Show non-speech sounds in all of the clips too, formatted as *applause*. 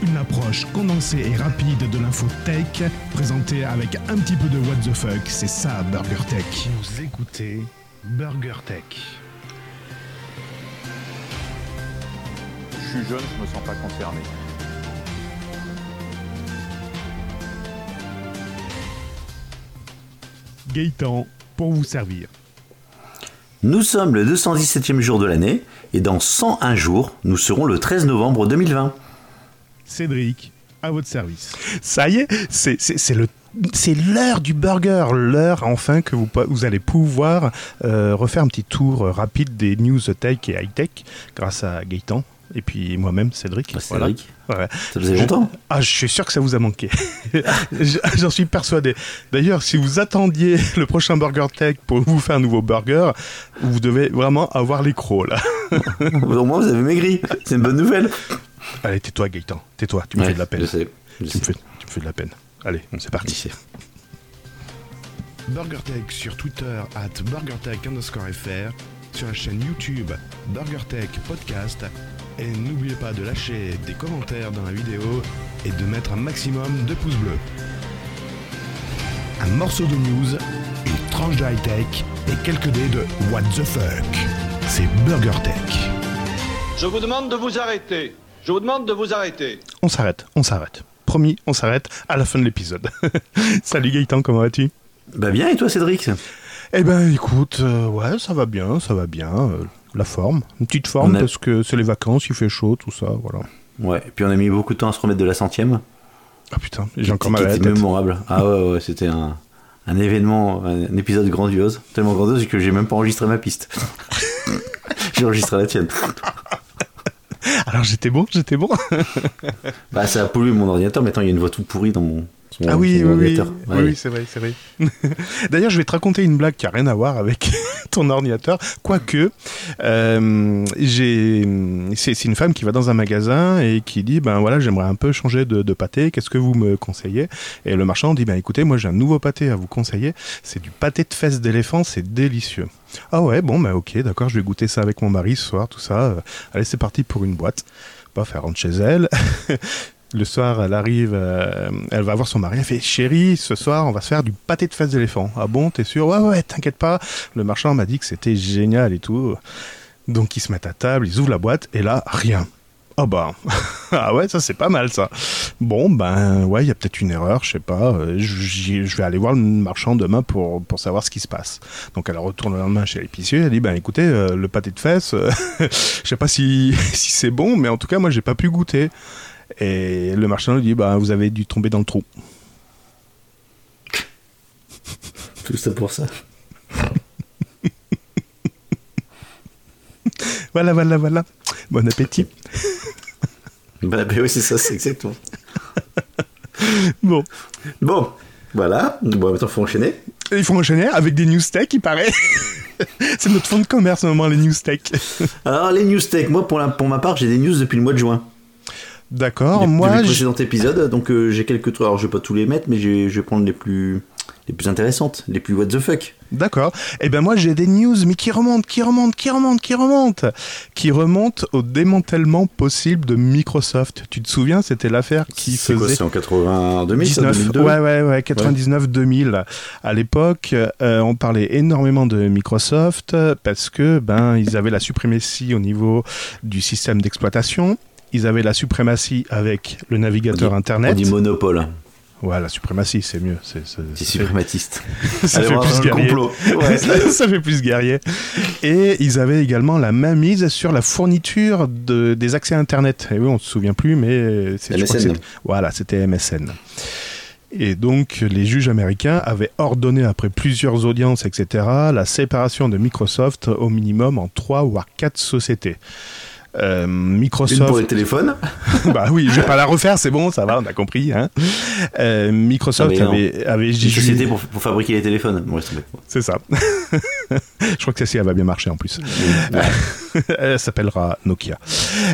Une approche condensée et rapide de l'info tech, présentée avec un petit peu de what the fuck, c'est ça Burger Tech. Vous écoutez Burger Tech. Je suis jeune, je me sens pas concerné. Gaëtan, pour vous servir. Nous sommes le 217e jour de l'année et dans 101 jours, nous serons le 13 novembre 2020. Cédric, à votre service. Ça y est, c'est c'est- c'est le c'est l'heure du burger, l'heure enfin que vous, allez pouvoir euh, refaire un petit tour euh, rapide des news tech et high tech grâce à Gaëtan et puis moi-même Cédric. Bah, Voilà. Cédric, Ouais. ça faisait longtemps. Ah, je suis sûr que ça vous a manqué. *laughs* Je- J'en suis persuadé. D'ailleurs, si vous attendiez le prochain Burger Tech pour vous faire un nouveau burger, vous devez vraiment avoir les crocs là. Au moins, vous avez maigri. C'est une bonne nouvelle. Allez, tais-toi Gaëtan, tais-toi, tu me Ouais, fais de la peine. Je sais. je Tu me, sais. fais, tu me fais de la peine. Allez, c'est parti. BurgerTech sur Twitter at BurgerTech underscore FR, sur la chaîne YouTube BurgerTech Podcast. Et n'oubliez pas de lâcher des commentaires dans la vidéo et de mettre un maximum de pouces bleus. Un morceau de news, une tranche de high-tech et quelques dés de What the fuck. C'est BurgerTech. Je vous demande de vous arrêter. Je vous demande de vous arrêter. On s'arrête, on s'arrête. Promis, on s'arrête à la fin de l'épisode. *laughs* Salut Gaëtan, comment vas-tu? Bah bien, et toi, Cédric? Eh ben écoute, euh, ouais, ça va bien, ça va bien. euh, la forme, une petite forme a- parce que c'est les vacances, il fait chaud, tout ça, voilà. Ouais, et puis on a mis beaucoup de temps à se remettre de la centième. Ah putain, j'ai encore mal à la tête. mémorable. Ah ouais, ouais, c'était un, un événement, un épisode grandiose. Tellement grandiose que j'ai même pas enregistré ma piste. *laughs* j'ai enregistré la tienne. Alors j'étais bon, j'étais bon. Bah ça a pollué mon ordinateur, maintenant il y a une voix toute pourrie dans mon, Ah oui, oui, oui, ordinateur. oui, c'est vrai, c'est vrai. *laughs* D'ailleurs, je vais te raconter une blague qui a rien à voir avec *laughs* ton ordinateur, quoique euh, j'ai, c'est c'est une femme qui va dans un magasin et qui dit, ben voilà, j'aimerais un peu changer de, de pâté. Qu'est-ce que vous me conseillez? Et le marchand dit, ben écoutez, moi j'ai un nouveau pâté à vous conseiller. C'est du pâté de fesses d'éléphant, c'est délicieux. Ah ouais, bon, ben ok, d'accord, je vais goûter ça avec mon mari ce soir, tout ça. Euh, Allez, c'est parti pour une boîte. Paf, elle rentre chez elle. *laughs* Le soir, elle arrive, euh, elle va voir son mari, elle fait Chérie, ce soir, on va se faire du pâté de fesses d'éléphant. Ah bon, t'es sûr Ouais, ouais, t'inquiète pas. Le marchand m'a dit que c'était génial et tout. Donc, ils se mettent à table, ils ouvrent la boîte, et là, rien. Ah bah, *laughs* ah ouais, ça c'est pas mal ça. Bon, ben ouais, il y a peut-être une erreur, je sais pas. euh, Je vais aller voir le marchand demain pour, pour savoir ce qui se passe. Donc elle retourne le lendemain chez l'épicier, elle dit, ben écoutez, euh, le pâté de fesses, euh, *laughs* je sais pas si, *laughs* si c'est bon, mais en tout cas, moi j'ai pas pu goûter. Et le marchand lui dit bah vous avez dû tomber dans le trou. Tout ça pour ça. *laughs* Voilà voilà voilà. Bon appétit. Bah, bah oui, c'est ça, c'est exactement. *laughs* Bon, Bon, voilà. Bon, maintenant faut enchaîner. il faut enchaîner avec des news tech, il paraît. *laughs* C'est notre fond de commerce au moment les news tech. Alors les news tech, moi pour, la, pour ma part j'ai des news depuis le mois de juin. D'accord, moi je- précédent épisode, donc euh, j'ai quelques trucs. Alors je vais pas tous les mettre, mais je vais prendre les plus les plus intéressantes, les plus what the fuck. D'accord. Eh ben moi j'ai des news mais qui remontent, qui remontent, qui remontent, qui remontent, qui remontent au démantèlement possible de Microsoft. Tu te souviens, c'était l'affaire qui C'est quoi, faisait c'est en 80 2000, ça, 19, 2002 ouais, ouais, ouais, 99-2000. À l'époque, euh, on parlait énormément de Microsoft parce que ben ils avaient la suprématie au niveau du système d'exploitation. Ils avaient la suprématie avec le navigateur On Internet. dit monopole, Ouais, la suprématie, c'est mieux. C'est, suprématiste. *laughs* ça Allez fait plus guerrier. Ouais, *laughs* ça, fait plus guerrier. Et ils avaient également la main mise sur la fourniture de, des accès Internet. Et oui, on se souvient plus, mais c'est, voilà, c'était MSN. Et donc, les juges américains avaient ordonné, après plusieurs audiences, etc., la séparation de Microsoft au minimum en trois voire quatre sociétés. Euh, Une Microsoft. pour les téléphones. *laughs* bah oui, je vais pas la refaire, c'est bon, ça va, on a compris. Hein. Euh, Microsoft Ah, avait, avait société pour, pour fabriquer les téléphones. C'est ça. *laughs* je crois que celle-ci, elle va bien marcher en plus. Ouais. *laughs* Elle s'appellera Nokia.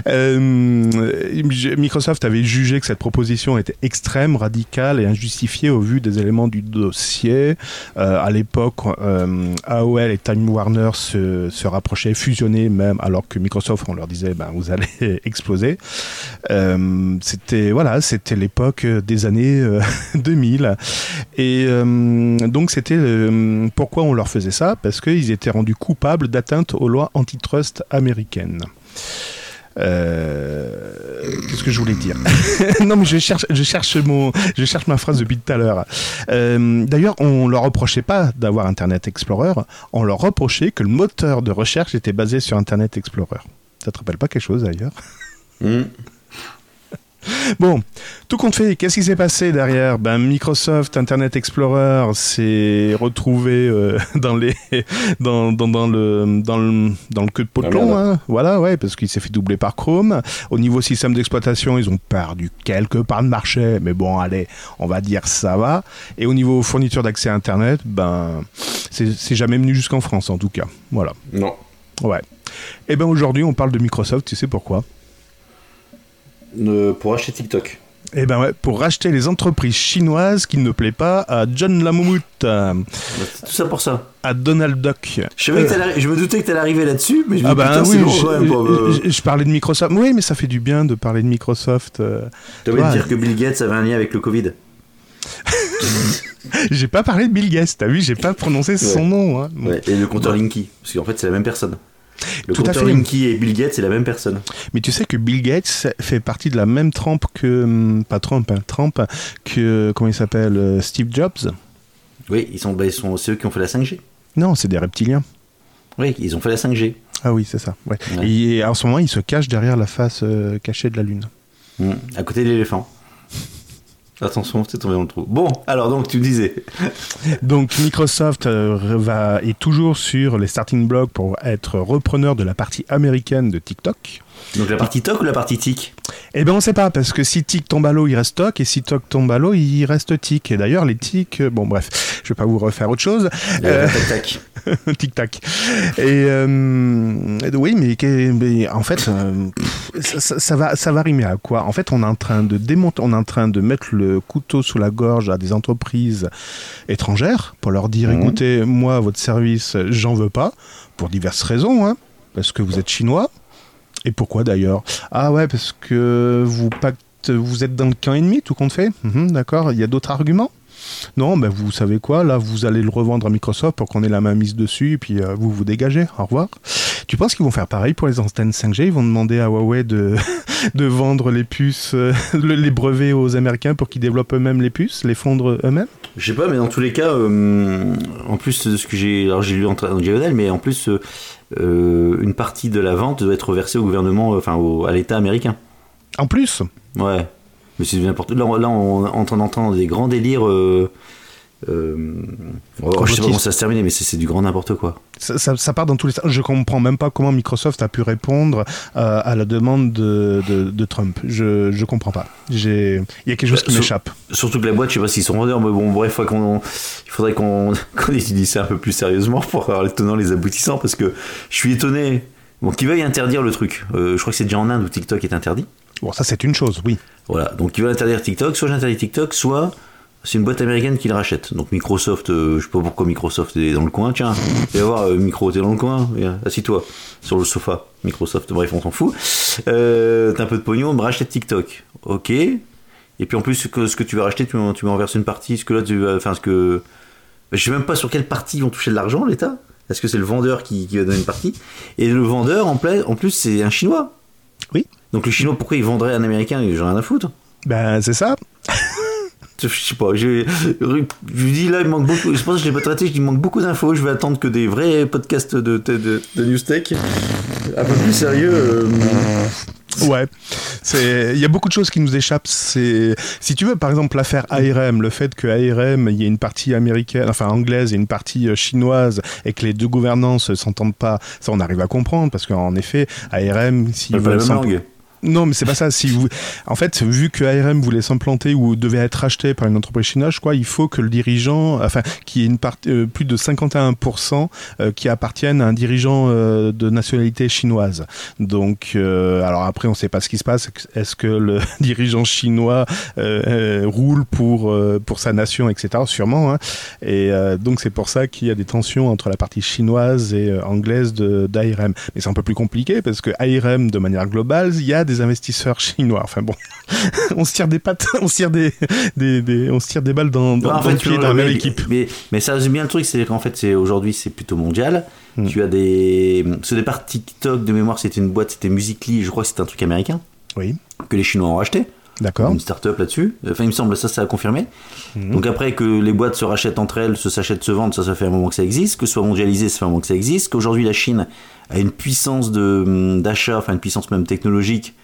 Euh, Microsoft avait jugé que cette proposition était extrême, radicale et injustifiée au vu des éléments du dossier. À l'époque, AOL et Time Warner se, se, rapprochaient, fusionnaient même, alors que Microsoft, on leur disait, ben, vous allez *laughs* exploser. Euh, c'était voilà, c'était l'époque des années *laughs* 2000. Et donc c'était pourquoi on leur faisait ça? Parce qu'ils étaient rendus coupables d'atteinte aux lois antitrust américaine. Euh, qu'est-ce que je voulais dire? *laughs* Non, mais je cherche, je cherche mon, je cherche ma phrase depuis tout à l'heure. Euh, d'ailleurs, on leur reprochait pas d'avoir Internet Explorer, on leur reprochait que le moteur de recherche était basé sur Internet Explorer. Ça te rappelle pas quelque chose d'ailleurs hmm. *laughs* Bon, tout compte fait, qu'est-ce qui s'est passé derrière? Ben, Microsoft Internet Explorer s'est retrouvé euh, *laughs* dans, les, dans, dans, dans, le, dans, le, dans le queue de potelon. Hein. Voilà, ouais, parce qu'il s'est fait doubler par Chrome. Au niveau système d'exploitation, ils ont perdu quelques parts de marché, mais bon, allez, on va dire ça va. Et au niveau fourniture d'accès à Internet, ben, c'est jamais venu jusqu'en France en tout cas. Voilà. Non. Ouais. Et eh ben aujourd'hui, on parle de Microsoft, tu sais pourquoi? Pour acheter TikTok. Eh ben ouais, pour racheter les entreprises chinoises qui ne plaît pas à John Lamoumout. tout ça pour ça. À Donald Duck. Je, je me doutais que tu allais arriver là-dessus, mais je ah bah oui, je, je, parlais de Microsoft. Oui, mais ça fait du bien de parler de Microsoft. Euh, tu veux dire que Bill Gates avait un lien avec le Covid *laughs* J'ai pas parlé de Bill Gates, t'as vu, j'ai pas prononcé son nom. Hein. Ouais, et le compteur Linky, parce qu'en fait c'est la même personne. Le Tout à fait. Linky et Bill Gates, c'est la même personne. Mais tu sais que Bill Gates fait partie de la même trempe que. Hum, pas Trump, hein, Trump, que. Comment il s'appelle euh, Steve Jobs Oui, ils sont, bah, ils sont, c'est eux qui ont fait la 5G. Non, c'est des reptiliens. Oui, ils ont fait la 5G. Ah oui, c'est ça. Ouais. Et en ce moment, ils se cachent derrière la face euh, cachée de la Lune. Mmh. à côté de l'éléphant. Attention, c'est tombé dans le trou. Bon, alors donc tu disais. *laughs* donc Microsoft euh, va, est toujours sur les starting blocks pour être repreneur de la partie américaine de TikTok. Donc la partie TOC ou la partie TIC Eh bien on ne sait pas, parce que si TIC tombe à l'eau, il reste TOC, et si TOC tombe à l'eau, il reste TIC. Et d'ailleurs, les TIC, euh, bon bref, je vais pas vous refaire autre chose. Euh, tac *laughs* Tic-tac. Et euh, oui, mais, en fait, ça, va, ça va rimer à quoi? En fait, on est en train de démonter, on est en train de mettre le couteau sous la gorge à des entreprises étrangères pour leur dire, mmh. écoutez, moi, votre service, j'en veux pas, pour diverses raisons, hein, parce que vous êtes chinois, et pourquoi d'ailleurs Ah ouais, parce que vous, êtes dans le camp ennemi, tout compte fait. Mhm, d'accord, il y a d'autres arguments non, ben vous savez quoi, là vous allez le revendre à Microsoft pour qu'on ait la main mise dessus et puis euh, vous vous dégagez, au revoir. Tu penses qu'ils vont faire pareil pour les antennes 5G Ils vont demander à Huawei de, *laughs* de vendre les puces, euh, les brevets aux Américains pour qu'ils développent eux-mêmes les puces, les fondre eux-mêmes? Je sais pas, mais dans tous les cas, euh, en plus de ce que j'ai, alors j'ai lu en, en diagonale, mais en plus une partie de la vente doit être versée au gouvernement, enfin à l'État américain. En plus? Ouais. Mais c'est n'importe Là, là, on est en train d'entendre des grands délires. Euh, euh, oh, je sais pas comment ça se termine, mais c'est du grand n'importe quoi. Ça, part dans tous les sens. Je comprends même pas comment Microsoft a pu répondre euh, à la demande de, de, Trump. Je, je comprends pas. Il y a quelque chose qui bah, m'échappe. Surtout que la boîte, je sais pas s'ils sont vendeurs, mais bon, bref, il faudrait qu'on *laughs* qu utilise ça un peu plus sérieusement pour avoir les tenants, les aboutissants, parce que je suis étonné. Bon, qu'ils veuillent interdire le truc. Euh, je crois que c'est déjà en Inde où TikTok est interdit. Bon, ça c'est une chose, oui. Voilà, donc ils veulent interdire TikTok. Soit j'interdis TikTok, soit c'est une boîte américaine qui le rachète. Donc Microsoft, euh, je sais pas pourquoi Microsoft est dans le coin. Tiens, viens voir, euh, Micro, t'es dans le coin. Assis-toi sur le sofa. Microsoft, bref, on s'en fout. Euh, t'as un peu de pognon, rachète TikTok. Ok. Et puis en plus, ce que, tu vas racheter, tu, tu m'en verses une partie. Ce que là, tu vas, enfin, ce que. Je sais même pas sur quelle partie ils vont toucher de l'argent, l'État. Est-ce que c'est le vendeur qui, va donner une partie? Et le vendeur, en, en plus, c'est un Chinois. Oui. Donc le Chinois, pourquoi il vendrait à un Américain J'en ai rien à foutre? Ben, c'est ça. *laughs* Je sais pas, je, je dis là, il manque beaucoup, je pense que je l'ai pas traité, je dis, il manque beaucoup d'infos, je vais attendre que des vrais podcasts de, de, de Newstech, un peu plus sérieux. Euh, *laughs* ouais, il y a beaucoup de choses qui nous échappent. C'est, si tu veux, par exemple, l'affaire ARM, le fait que ARM, il y a une partie américaine, enfin anglaise et une partie euh, chinoise, et que les deux gouvernances s'entendent pas, ça on arrive à comprendre parce qu'en effet, ARM, s'ils veulent, Non, mais c'est pas ça. Si vous, en fait, vu que ARM voulait s'implanter ou devait être acheté par une entreprise chinoise, je crois, il faut que le dirigeant, enfin, qu'il y ait une part, euh, plus de 51% euh, qui appartiennent à un dirigeant euh, de nationalité chinoise. Donc, euh, alors après, on sait pas ce qui se passe. Est-ce que le *laughs* dirigeant chinois euh, euh, roule pour pour sa nation, etc. Sûrement. Hein. Et donc, c'est pour ça qu'il y a des tensions entre la partie chinoise et anglaise d'ARM. Mais c'est un peu plus compliqué parce que ARM, de manière globale, il y a des investisseurs chinois. Enfin bon, *laughs* on se tire des pattes, on se tire des, des, des- on se tire des balles dans, dans, fait, le pied dans la même équipe. Mais, mais ça résume bien le truc, c'est qu'en fait, c'est aujourd'hui, c'est plutôt mondial. Hmm. Tu as des. Ce départ TikTok de mémoire, c'était une boîte, c'était Musically, je crois que c'était un truc américain, Oui, que les Chinois ont racheté. d'accord. Une start-up là-dessus. Enfin, il me semble, ça, ça a confirmé. Mhm. Donc après que les boîtes se rachètent entre elles, se s'achètent, se vendent, ça, ça fait un moment que ça existe. Que ce soit mondialisé, ça fait un moment que ça existe. Qu'aujourd'hui, la Chine a une puissance de, d'achat, enfin une puissance même technologique.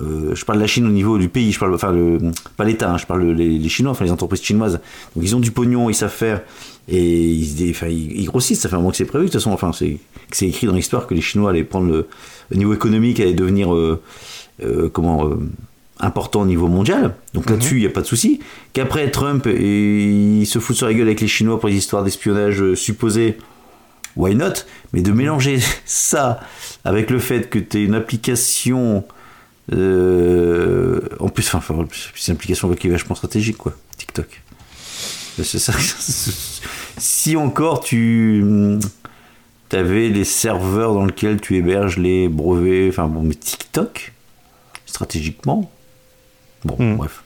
Euh, je parle de la Chine au niveau du pays, je parle, enfin, le, pas l'État, hein, je parle le- les, les Chinois, enfin les entreprises chinoises. Donc ils ont du pognon, ils savent faire, et ils, se dé- enfin, ils, ils grossissent. Ça fait un moment que c'est prévu, de toute façon, enfin, c'est, c'est écrit dans l'histoire que les Chinois allaient prendre le, au niveau économique, allaient devenir, euh, euh, comment, euh, important au niveau mondial. Donc là-dessus, il n'y a pas de souci. Qu'après, Trump, et, il se fout sur la gueule avec les Chinois pour les histoires d'espionnage supposées, why not? Mais de mélanger *laughs* ça avec le fait que tu es une application. Euh, en plus, enfin, enfin, c'est une application qui est vachement stratégique, quoi, TikTok. C'est ça. *laughs* si encore tu. avais les serveurs dans lesquels tu héberges les brevets, enfin bon, mais TikTok, stratégiquement, bon, Hmm. bref.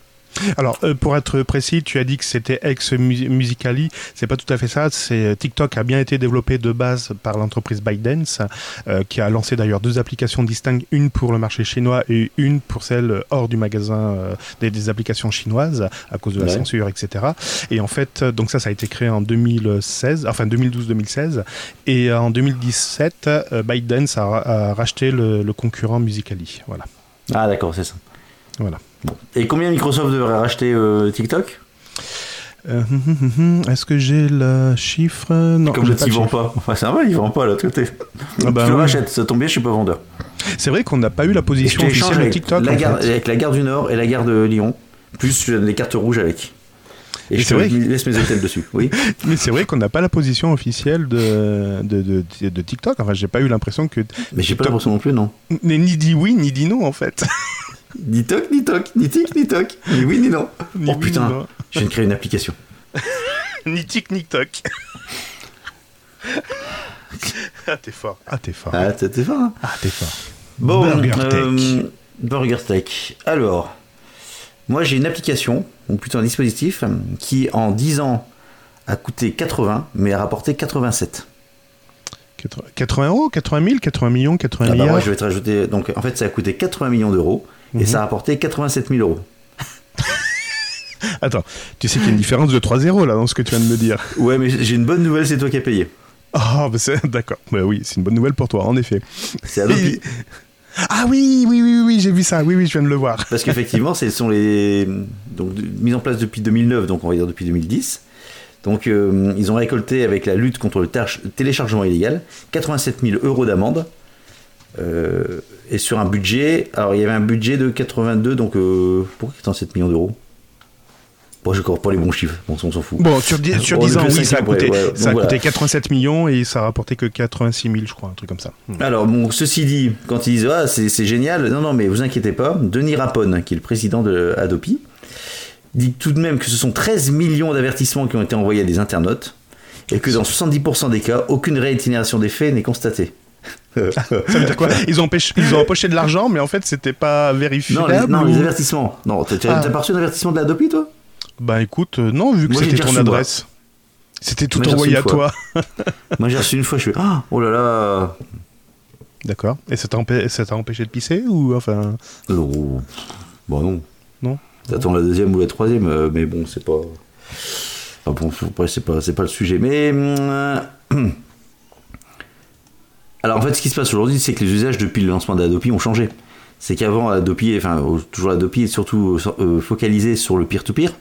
Alors, euh, pour être précis, tu as dit que c'était ex-Musically. C'est pas tout à fait ça. C'est TikTok a bien été développé de base par l'entreprise ByteDance, euh, qui a lancé d'ailleurs deux applications distinctes, une pour le marché chinois et une pour celle hors du magasin euh, des, des applications chinoises à cause de la Ouais. censure, etc. Et en fait, euh, donc ça, ça a été créé en 2016, enfin 2012-2016, et euh, en 2017, euh, ByteDance a, a racheté le, le concurrent Musically. Voilà. Ah d'accord, c'est ça. Voilà. Bon. Et combien Microsoft devrait racheter euh, TikTok? Euh, hum, *laughs* hum, Est-ce que j'ai le chiffre? Non, Comme j'ai l'autre, pas il le vend chiffre. pas. Enfin, c'est vrai, il vend pas à l'autre côté. Ah bah je le oui. rachète, ça tombe bien, je suis pas vendeur. C'est vrai qu'on n'a pas eu la je position officielle de TikTok. la en gare, fait. avec la gare du Nord et la gare de Lyon, plus je les cartes rouges avec. Et, je vrai laisse mes hôtels dessus. Oui. *laughs* Mais c'est vrai qu'on n'a pas la position officielle de, de, de, de TikTok. Enfin, j'ai pas eu l'impression que. Mais j'ai pas l'impression non plus, non. Ni ni dit oui, ni dit non, en fait. *laughs* Ni toc, ni toc, ni tic, ni toc. Ni oui, ni non. Ni oh oui, putain, non. je viens de créer une application. *laughs* Ni tic, ni toc. *laughs* ah, t'es fort. Ah, t'es fort. Ah, t'es fort. hein. Ah, t'es fort. Bon, Burger euh, Tech. Burger Tech. Alors, moi j'ai une application, ou plutôt un dispositif, qui en 10 ans a coûté 80, mais a rapporté 87. 80 80 euros, 80 000, 80 millions, 80 Ah bah milliards. moi je vais te rajouter, donc en fait ça a coûté 80 millions d'euros, et Mhm. ça a rapporté 87 000 euros. Attends, tu sais qu'il y a une différence de 3 zéros là dans ce que tu viens de me dire. Ouais, mais j'ai une bonne nouvelle, c'est toi qui as payé. Ah, bah c'est d'accord. Bah oui, c'est une bonne nouvelle pour toi, en effet. C'est Adopi. *laughs* Ah oui, oui, oui, oui, j'ai vu ça. Oui, oui, je viens de le voir. Parce qu'effectivement, ce sont les. Donc, en place depuis 2009, donc on va dire depuis 2010. Donc, euh, ils ont récolté avec la lutte contre le téléchargement illégal 87 000 euros d'amende. Euh, et sur un budget. Alors, il y avait un budget de 82, donc. Euh, pourquoi 87 millions d'euros? Bon, j'ai encore pas les bons chiffres, bon, on s'en fout. Bon, sur, dix- sur On est 10 ans, oui, ça a coûté, ouais, ouais. ça a Donc, coûté voilà. 87 millions et ça a rapporté que 86 000, je crois, un truc comme ça. Hmm. Alors, bon, ceci dit, quand ils disent Ah, c'est c'est génial, non, non, mais vous inquiétez pas, Denis Rapone, qui est le président de Adopi, dit tout de même que ce sont 13 millions d'avertissements qui ont été envoyés à des internautes et que dans 70% des cas, aucune réitération des faits n'est constatée. *laughs* Ça veut dire quoi? Ils ont, empêché- ils ont empoché de l'argent, mais en fait, c'était pas vérifié. non, les, non, les avertissements. Non, t'as Ah. reçu un avertissement de l'Adopi, toi? Bah écoute, euh, non, vu que c'était ton adresse. C'était tout envoyé à toi. Moi, j'ai reçu une fois, je fais Ah, oh là là D'accord. Et ça t'a empê- empêché de pisser ou enfin? Oh, Bon, non. Non? T'attends la deuxième ou la troisième, euh, mais bon, c'est pas. Enfin bon, après, c'est pas, c'est pas le sujet. Mais. *clears throat* Alors en fait, ce qui se passe aujourd'hui, c'est que les usages depuis le lancement d'Adopi ont changé. C'est qu'avant, Adopi, enfin, euh, toujours Adopi est surtout euh, focalisé sur le peer-to-peer,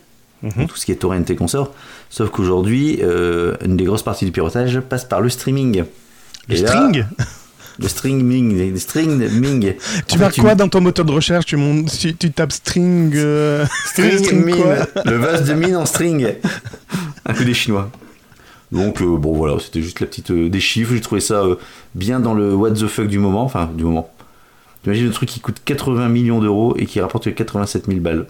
Mhm. tout ce qui est torrent et consorts. Sauf qu'aujourd'hui, euh, une des grosses parties du piratage passe par le streaming. Le Et là- string *laughs* Le string ming, les string ming. Tu vas quoi dans ton moteur de recherche? Tu, montes- tu, tu tapes string. euh, String, *laughs* string mine. Le vase de mine en string. *laughs* Un peu des chinois. Donc euh, bon voilà, c'était juste la petite euh, des chiffres. J'ai trouvé ça euh, bien dans le what the fuck du moment, enfin du moment. T'imagines le truc qui coûte 80 millions d'euros et qui rapporte que 87 000 balles.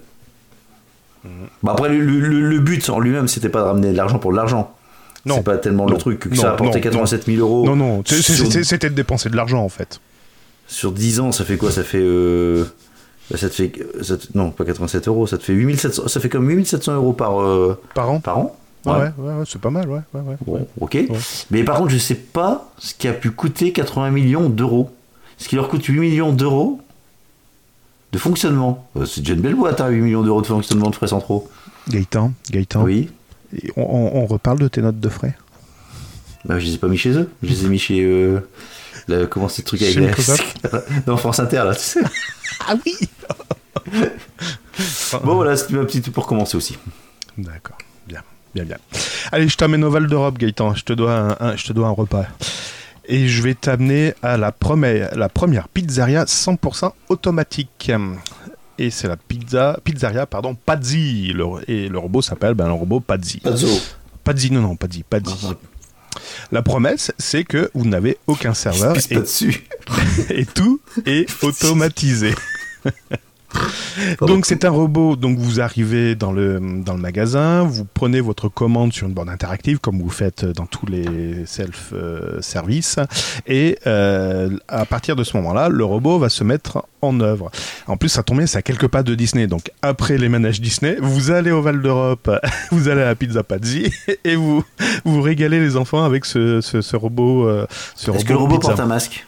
Bah après le, le- le- le but en lui-même c'était pas de ramener de l'argent pour de l'argent. Non. C'est pas tellement Non. le truc que Non, ça apportait non, 87 000 euros. Non, non, Sur- c'était de dépenser de l'argent en fait. Sur 10 ans, ça fait quoi? Ça fait. bah, ça te fait. ça te- non, pas 87 euros, ça te fait 8700. Ça fait comme 8700 euros par, Par an par an. Ouais, ouais, ouais, ouais, c'est pas mal, ouais. ouais, ouais. Bon, ok. Mais par contre, je sais pas ce qui a pu coûter 80 millions d'euros. Ce qui leur coûte 8 millions d'euros de fonctionnement. Euh, c'est déjà une belle boîte, hein, 8 millions d'euros de fonctionnement de frais centraux. Gaëtan, Gaëtan, Oui. on, on- on reparle de tes notes de frais Bah, je les ai pas mis chez eux. Je les ai mis chez. euh, la- comment c'est le truc avec les- *laughs* Non, France Inter, là, tu sais. *laughs* Ah oui Bon, voilà, c'était ma petite pour commencer aussi. D'accord, bien, bien. Allez, je t'amène au Val d'Europe, Gaëtan. Je te dois un, un- je te dois un repas. Et je vais t'amener à la première, la première pizzeria 100% automatique. Et c'est la pizza, pizzeria, pardon, Pazzi. Le- et le robot s'appelle, ben, le robot Pazzi. Zoo. Pazzi, non, non, Pazzi, Pazzi. La promesse, c'est que vous n'avez aucun serveur et, dessus. *laughs* et tout est automatisé. *laughs* Donc c'est un robot, donc vous arrivez dans le, dans le magasin, vous prenez votre commande sur une borne interactive comme vous faites dans tous les self-service et euh, à partir de ce moment-là, le robot va se mettre en œuvre. En plus ça tombe bien, c'est à quelques pas de Disney, donc après les manèges Disney, vous allez au Val d'Europe, *laughs* vous allez à la Pizza Pazzi et vous vous régalez les enfants avec ce, ce, ce robot. euh, ce Est-ce que le robot pizza. porte un masque?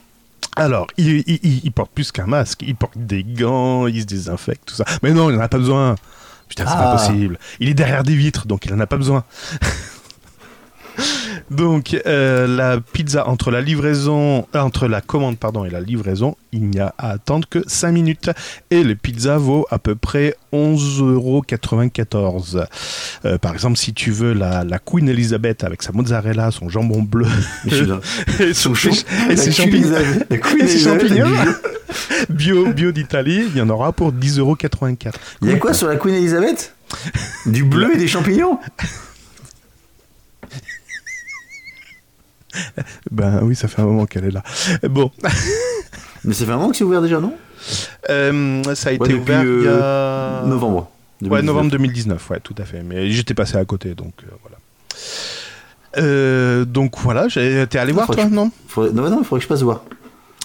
Alors, il, il- il- il porte plus qu'un masque, il porte des gants, il se désinfecte, tout ça. Mais non, il n'en a pas besoin. Putain, c'est pas Ah. possible. Il est derrière des vitres, donc il n'en a pas besoin. Donc, euh, la pizza, entre la livraison, euh, entre la commande, pardon, et la livraison, il n'y a à attendre que 5 minutes. Et le pizza vaut à peu près 11,94€. Euh, par exemple, si tu veux la, la Queen Elizabeth avec sa mozzarella, son jambon bleu, *laughs* et, son- Son et ses champignons Elizabeth- la Queen et ses champignons bio. *laughs* bio, bio d'Italie, il y en aura pour 10,84€. Il y a quoi sur la Queen Elizabeth? Du bleu et des champignons? *laughs* Ben oui, ça fait un moment qu'elle est là. Bon, *laughs* Mais ça fait un moment que c'est ouvert déjà, non? Euh, ça a été Ouais, ouvert il y euh, a... Novembre. Ouais, 2019. novembre 2019, ouais, tout à fait. Mais j'étais passé à côté, donc euh, voilà. Euh, donc voilà, t'es allé voir toi, je- non? Faudrait- Non, non, il faudrait que je passe voir.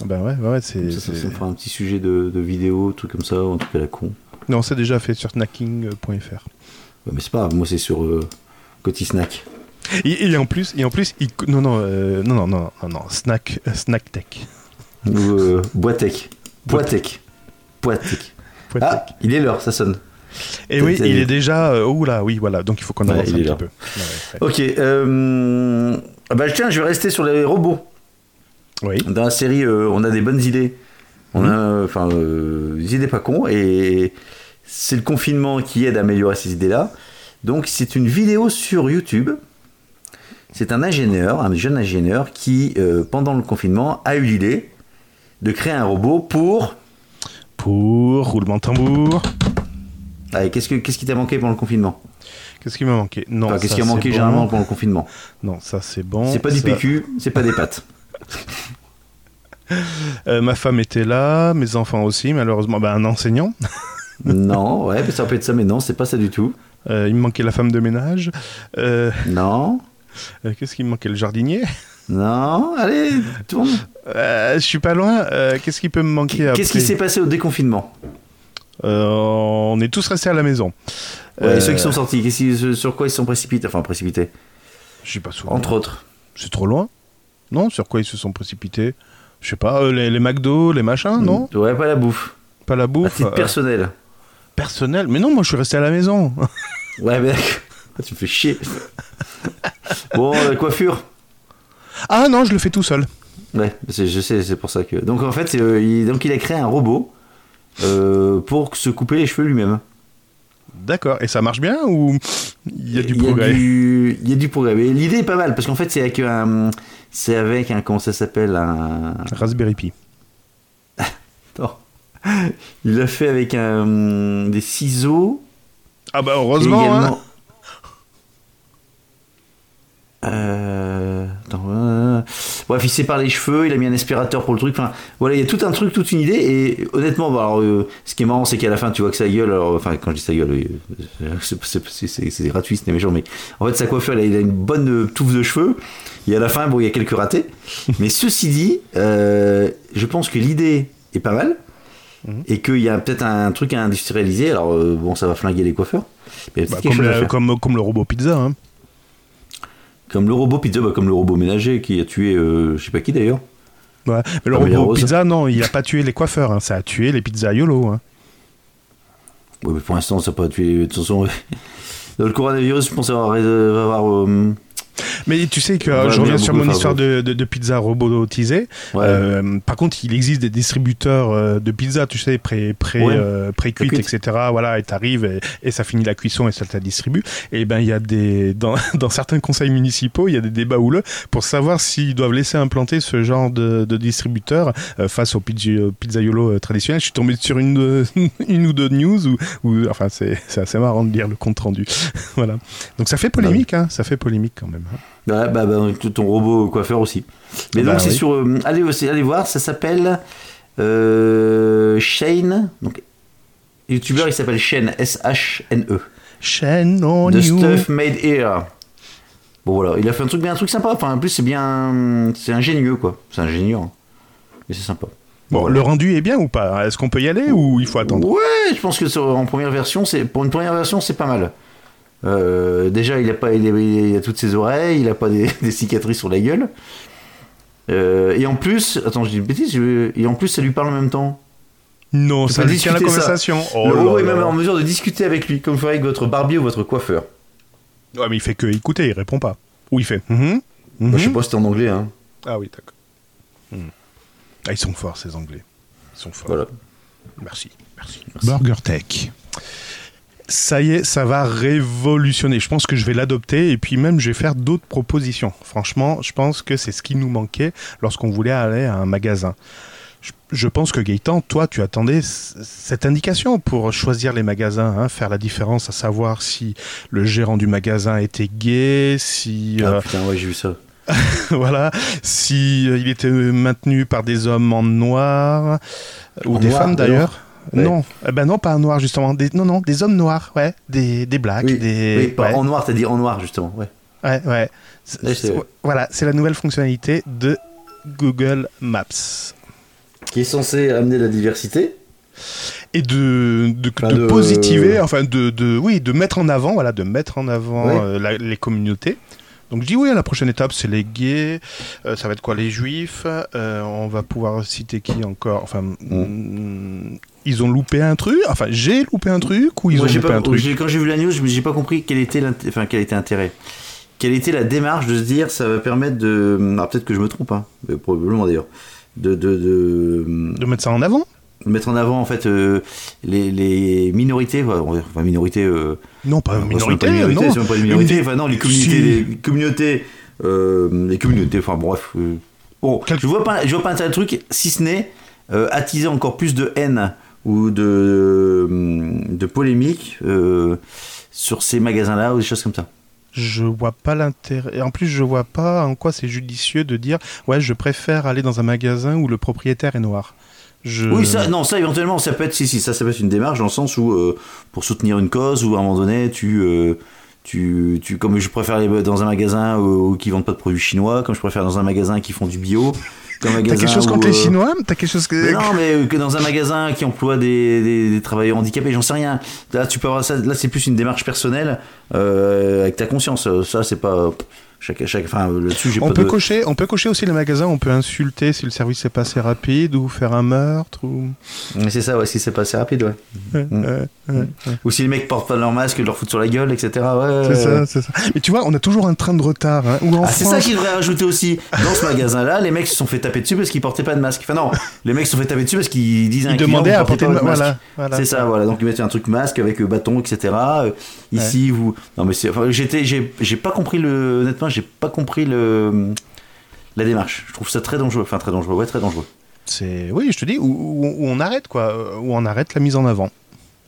Ben ouais, ouais, ouais, c'est... Ça, ça, me fera un petit sujet de, de vidéo, truc comme ça, un truc à la con. Non, c'est déjà fait sur snacking.fr. Ouais, mais c'est pas moi c'est sur euh, Coty Snack. Et, et en plus, et en plus, il... non, non, euh, non, non, non, non, non, snack, euh, snack tech. Ou euh, Boitec. Boitec. Boitec. Ah, il est l'heure, ça sonne. Et oui, t'as- il est déjà. euh, oh là, oui, voilà. Donc il faut qu'on avance un petit peu. Ouais, ouais, ouais. Ok, euh... ah bah tiens, je vais rester sur les robots. Oui. Dans la série, on a des bonnes idées. On Mhm. a, euh, enfin, des idées pas cons, et c'est le confinement qui aide à améliorer ces idées-là. Donc, c'est une vidéo sur YouTube. C'est un ingénieur, un jeune ingénieur, qui, euh, pendant le confinement, a eu l'idée de créer un robot pour. Pour roulement de tambour. Allez, qu'est-ce, que, qu'est-ce qui t'a manqué pendant le confinement? Qu'est-ce qui m'a manqué? Non. Enfin, Qu'est-ce qui a manqué bon. généralement pendant le confinement? Non, ça c'est bon. C'est pas du Ça- PQ, c'est pas des pâtes. *laughs* Euh, ma femme était là, mes enfants aussi, malheureusement. Ben, un enseignant. *laughs* non, ouais, ça peut être ça, mais non, c'est pas ça du tout. Euh, il me manquait la femme de ménage. Euh, Non, euh, Qu'est-ce qui me manquait Le jardinier? non, allez, tourne. Euh, je suis pas loin. Euh, Qu'est-ce qui peut me manquer après Qu'est-ce qui s'est passé au déconfinement? Euh, On est tous restés à la maison. Ouais, Euh, Ceux qui sont sortis, qu'est-ce qui- sur quoi ils se sont précipités? Enfin, précipités, Je suis pas souvent. entre autres. C'est trop loin Non Sur quoi ils se sont précipités? Je sais pas, euh, les, les McDo, les machins, non? Ouais, pas la bouffe. Pas la À bouffe titre euh, personnel. Personnel Mais non, moi je suis resté à la maison. *laughs* Ouais, mais *laughs* tu me fais chier. *laughs* bon, euh, coiffure. ah non, je le fais tout seul. Ouais, je sais, c'est pour ça que. Donc en fait, euh, il... donc il a créé un robot euh, pour se couper les cheveux lui-même. D'accord. Et ça marche bien ou il y a du il y progrès du- Il y a du progrès. Mais l'idée est pas mal parce qu'en fait, c'est avec un, C'est avec un. Comment ça s'appelle Un. Raspberry Pi. *laughs* Attends. Il l'a fait avec un, des ciseaux. Ah bah et heureusement. hein. Euh, attends, euh, Bref, il sépare les cheveux, il a mis un aspirateur pour le truc. Enfin, voilà, il y a tout un truc, toute une idée. Et honnêtement, bah, alors, euh, ce qui est marrant, c'est qu'à la fin, tu vois que sa gueule. Alors, enfin, quand je dis sa gueule, euh, *laughs* c'est- gratuit, c'est méchant, mais en fait, sa coiffure, il a, il a une bonne euh, touffe de cheveux. Et à la fin, bon, il y a quelques ratés. *laughs* mais ceci dit, euh, je pense que l'idée est pas mal. Mhm. Et qu'il y a peut-être un truc à industrialiser. Alors, euh, bon, ça va flinguer les coiffeurs. Mais Bah, la- comme, comme le robot pizza. Hein. Comme le robot pizza, bah, comme le robot ménager qui a tué, euh, je sais pas qui d'ailleurs. Ouais. Mais le robot Rose. pizza, non, il a pas tué les coiffeurs. hein. Ça a tué les pizzaiolo. Hein. Ouais, mais pour l'instant, ça n'a pas tué. De toute façon, dans le coronavirus, je pense avoir. va avoir euh, Mais tu sais que Ouais, je reviens sur mon de histoire de, de, de pizza robotisée. ouais. Euh, par contre, il existe des distributeurs euh, de pizza, tu sais, pré, pré, Ouais. euh, etc. Voilà, et t'arrives et, et ça finit la cuisson et ça te la distribue. Et ben, il y a des dans, *laughs* dans certains conseils municipaux, il y a des débats houleux pour savoir s'ils doivent laisser implanter ce genre de, de distributeur euh, face au pizza, pizzaiolo euh, traditionnel. Je suis tombé sur une, *laughs* une ou deux news où, où enfin, c'est c'est assez marrant de lire le compte rendu. *laughs* voilà. Donc ça fait polémique, hein, ça fait polémique quand même. Bah, bah, tout ton robot coiffeur aussi. Mais Bah donc, c'est oui. sur. euh, allez, allez voir, ça s'appelle. euh, Shane. Donc, youtubeur, il s'appelle Shane, S-H-N-E. Chaîne on The you. Stuff Made Here. Bon, voilà, il a fait un truc bien, un truc sympa. Enfin, en plus, c'est bien. C'est ingénieux, quoi. C'est ingénieux. hein. Mais c'est sympa. Bon, Voilà. le rendu est bien ou pas? Est-ce qu'on peut y aller ou il faut attendre? Ouais, je pense que sur- en première version, c'est pour une première version, c'est pas mal. Euh, déjà, il a pas, il a, il a toutes ses oreilles, il a pas des, *laughs* des cicatrices sur la gueule. Euh, et en plus, attends, je dis une bêtise, je- et en plus, ça lui parle en même temps. Non, ça lui tient la conversation. Oh le robot est même en mesure de discuter avec lui, comme vous ferait avec votre barbier ou votre coiffeur. Ouais, mais il fait que écouter, il répond pas. Ou il fait. mhm, Moi, je sais pas si c'était en anglais, hein. Ah oui, d'accord. Hmm. Ah, ils sont forts, ces Anglais. Ils sont forts. Voilà. Merci, merci. Burger Tech. Ça y est, ça va révolutionner. Je pense que je vais l'adopter et puis même je vais faire d'autres propositions. Franchement, je pense que c'est ce qui nous manquait lorsqu'on voulait aller à un magasin. Je, pense que Gaëtan, toi, tu attendais cette indication pour choisir les magasins, hein, faire la différence, à savoir si le gérant du magasin était gay, si Ah euh, putain, ouais, j'ai vu ça. *laughs* voilà, si euh, il était maintenu par des hommes en noir ou En des noir, femmes d'ailleurs. Ouais. Non, Eh ben non, pas en noir justement. Des, non, non, des hommes noirs, ouais, des, des blacks, Oui, des. oui, pas ouais, en noir, t'as dit en noir, justement. Ouais. ouais. C'est-. Voilà, c'est la nouvelle fonctionnalité de Google Maps. Qui est censé amener la diversité. Et de, de, Enfin, de de- positiver, enfin de, de, oui, de mettre en avant, voilà, de mettre en avant euh, la- les communautés. Donc je dis oui, la prochaine étape c'est les gays, euh, ça va être quoi les juifs, euh, on va pouvoir citer qui encore, enfin mm, ils ont loupé un truc, enfin j'ai loupé un truc ou ils Moi, ont loupé pas- un truc Quand j'ai vu la news, je j'ai pas compris quel était, l'int- enfin, quel était l'intérêt. Quelle était la démarche de se dire ça va permettre de. Alors peut-être que je me trompe, hein, mais probablement d'ailleurs. De, de, de, de mettre ça en avant de mettre en avant en fait euh, les, les minorités, enfin minorités. euh, Non, pas enfin, pas minorité, non. pas minorité, enfin non, les communautés, Si. les communautés, euh, les communautés, enfin bref. bon, je vois pas, je vois pas le truc, si ce n'est attiser encore plus de haine ou de, de polémique euh, sur ces magasins-là ou des choses comme ça. Je vois pas l'intérêt. Et en plus, je vois pas en quoi c'est judicieux de dire ouais, je préfère aller dans un magasin où le propriétaire est noir. Je... Oui, ça, non, ça éventuellement, ça peut être, si, si, ça, ça peut être une démarche dans le sens où, euh, pour soutenir une cause, ou à un moment donné, tu, euh, tu, tu, comme je préfère aller dans un magasin où, où qui vendent pas de produits chinois, comme je préfère dans un magasin qui font du bio, T'as quelque chose contre les euh, Chinois T'as quelque chose que. mais non, mais que dans un magasin qui emploie des, des, des travailleurs handicapés, j'en sais rien. Là, tu peux avoir ça. Là, c'est plus une démarche personnelle euh, avec ta conscience. Ça, c'est pas chaque, chaque. Enfin, là-dessus, j'ai On pas peut, de. cocher, on peut cocher aussi les magasins, on peut insulter si le service est passé rapide ou faire un meurtre ou. Mais C'est ça, ouais. Si c'est pas assez rapide, ouais. Ouais, Mm. ouais, ouais. Ou si les mecs portent pas leur masque, leur foutent sur la gueule, etc. C'est ça, c'est ça. Mais tu vois, on a toujours un train de retard. Hein, ou en Ah, c'est ça France- qu'il devrait rajouter aussi. Dans ce magasin-là, les mecs se sont fait taper dessus parce qu'ils portaient pas de masque. Enfin non, les mecs se sont fait taper dessus parce qu'ils disaient Ils demandaient à pas le votre voilà, masque. voilà. C'est ça, voilà. Donc ils mettaient un truc masque avec euh, bâton, etc. Euh, ici, vous. Non, mais c'est. Enfin, j'étais, j'ai, j'ai pas compris le. Honnêtement, j'ai pas compris le la démarche. Je trouve ça très dangereux. Enfin, très dangereux. Ouais, très dangereux. C'est oui, je te dis où, où- où on arrête quoi, euh, où on arrête la mise en avant.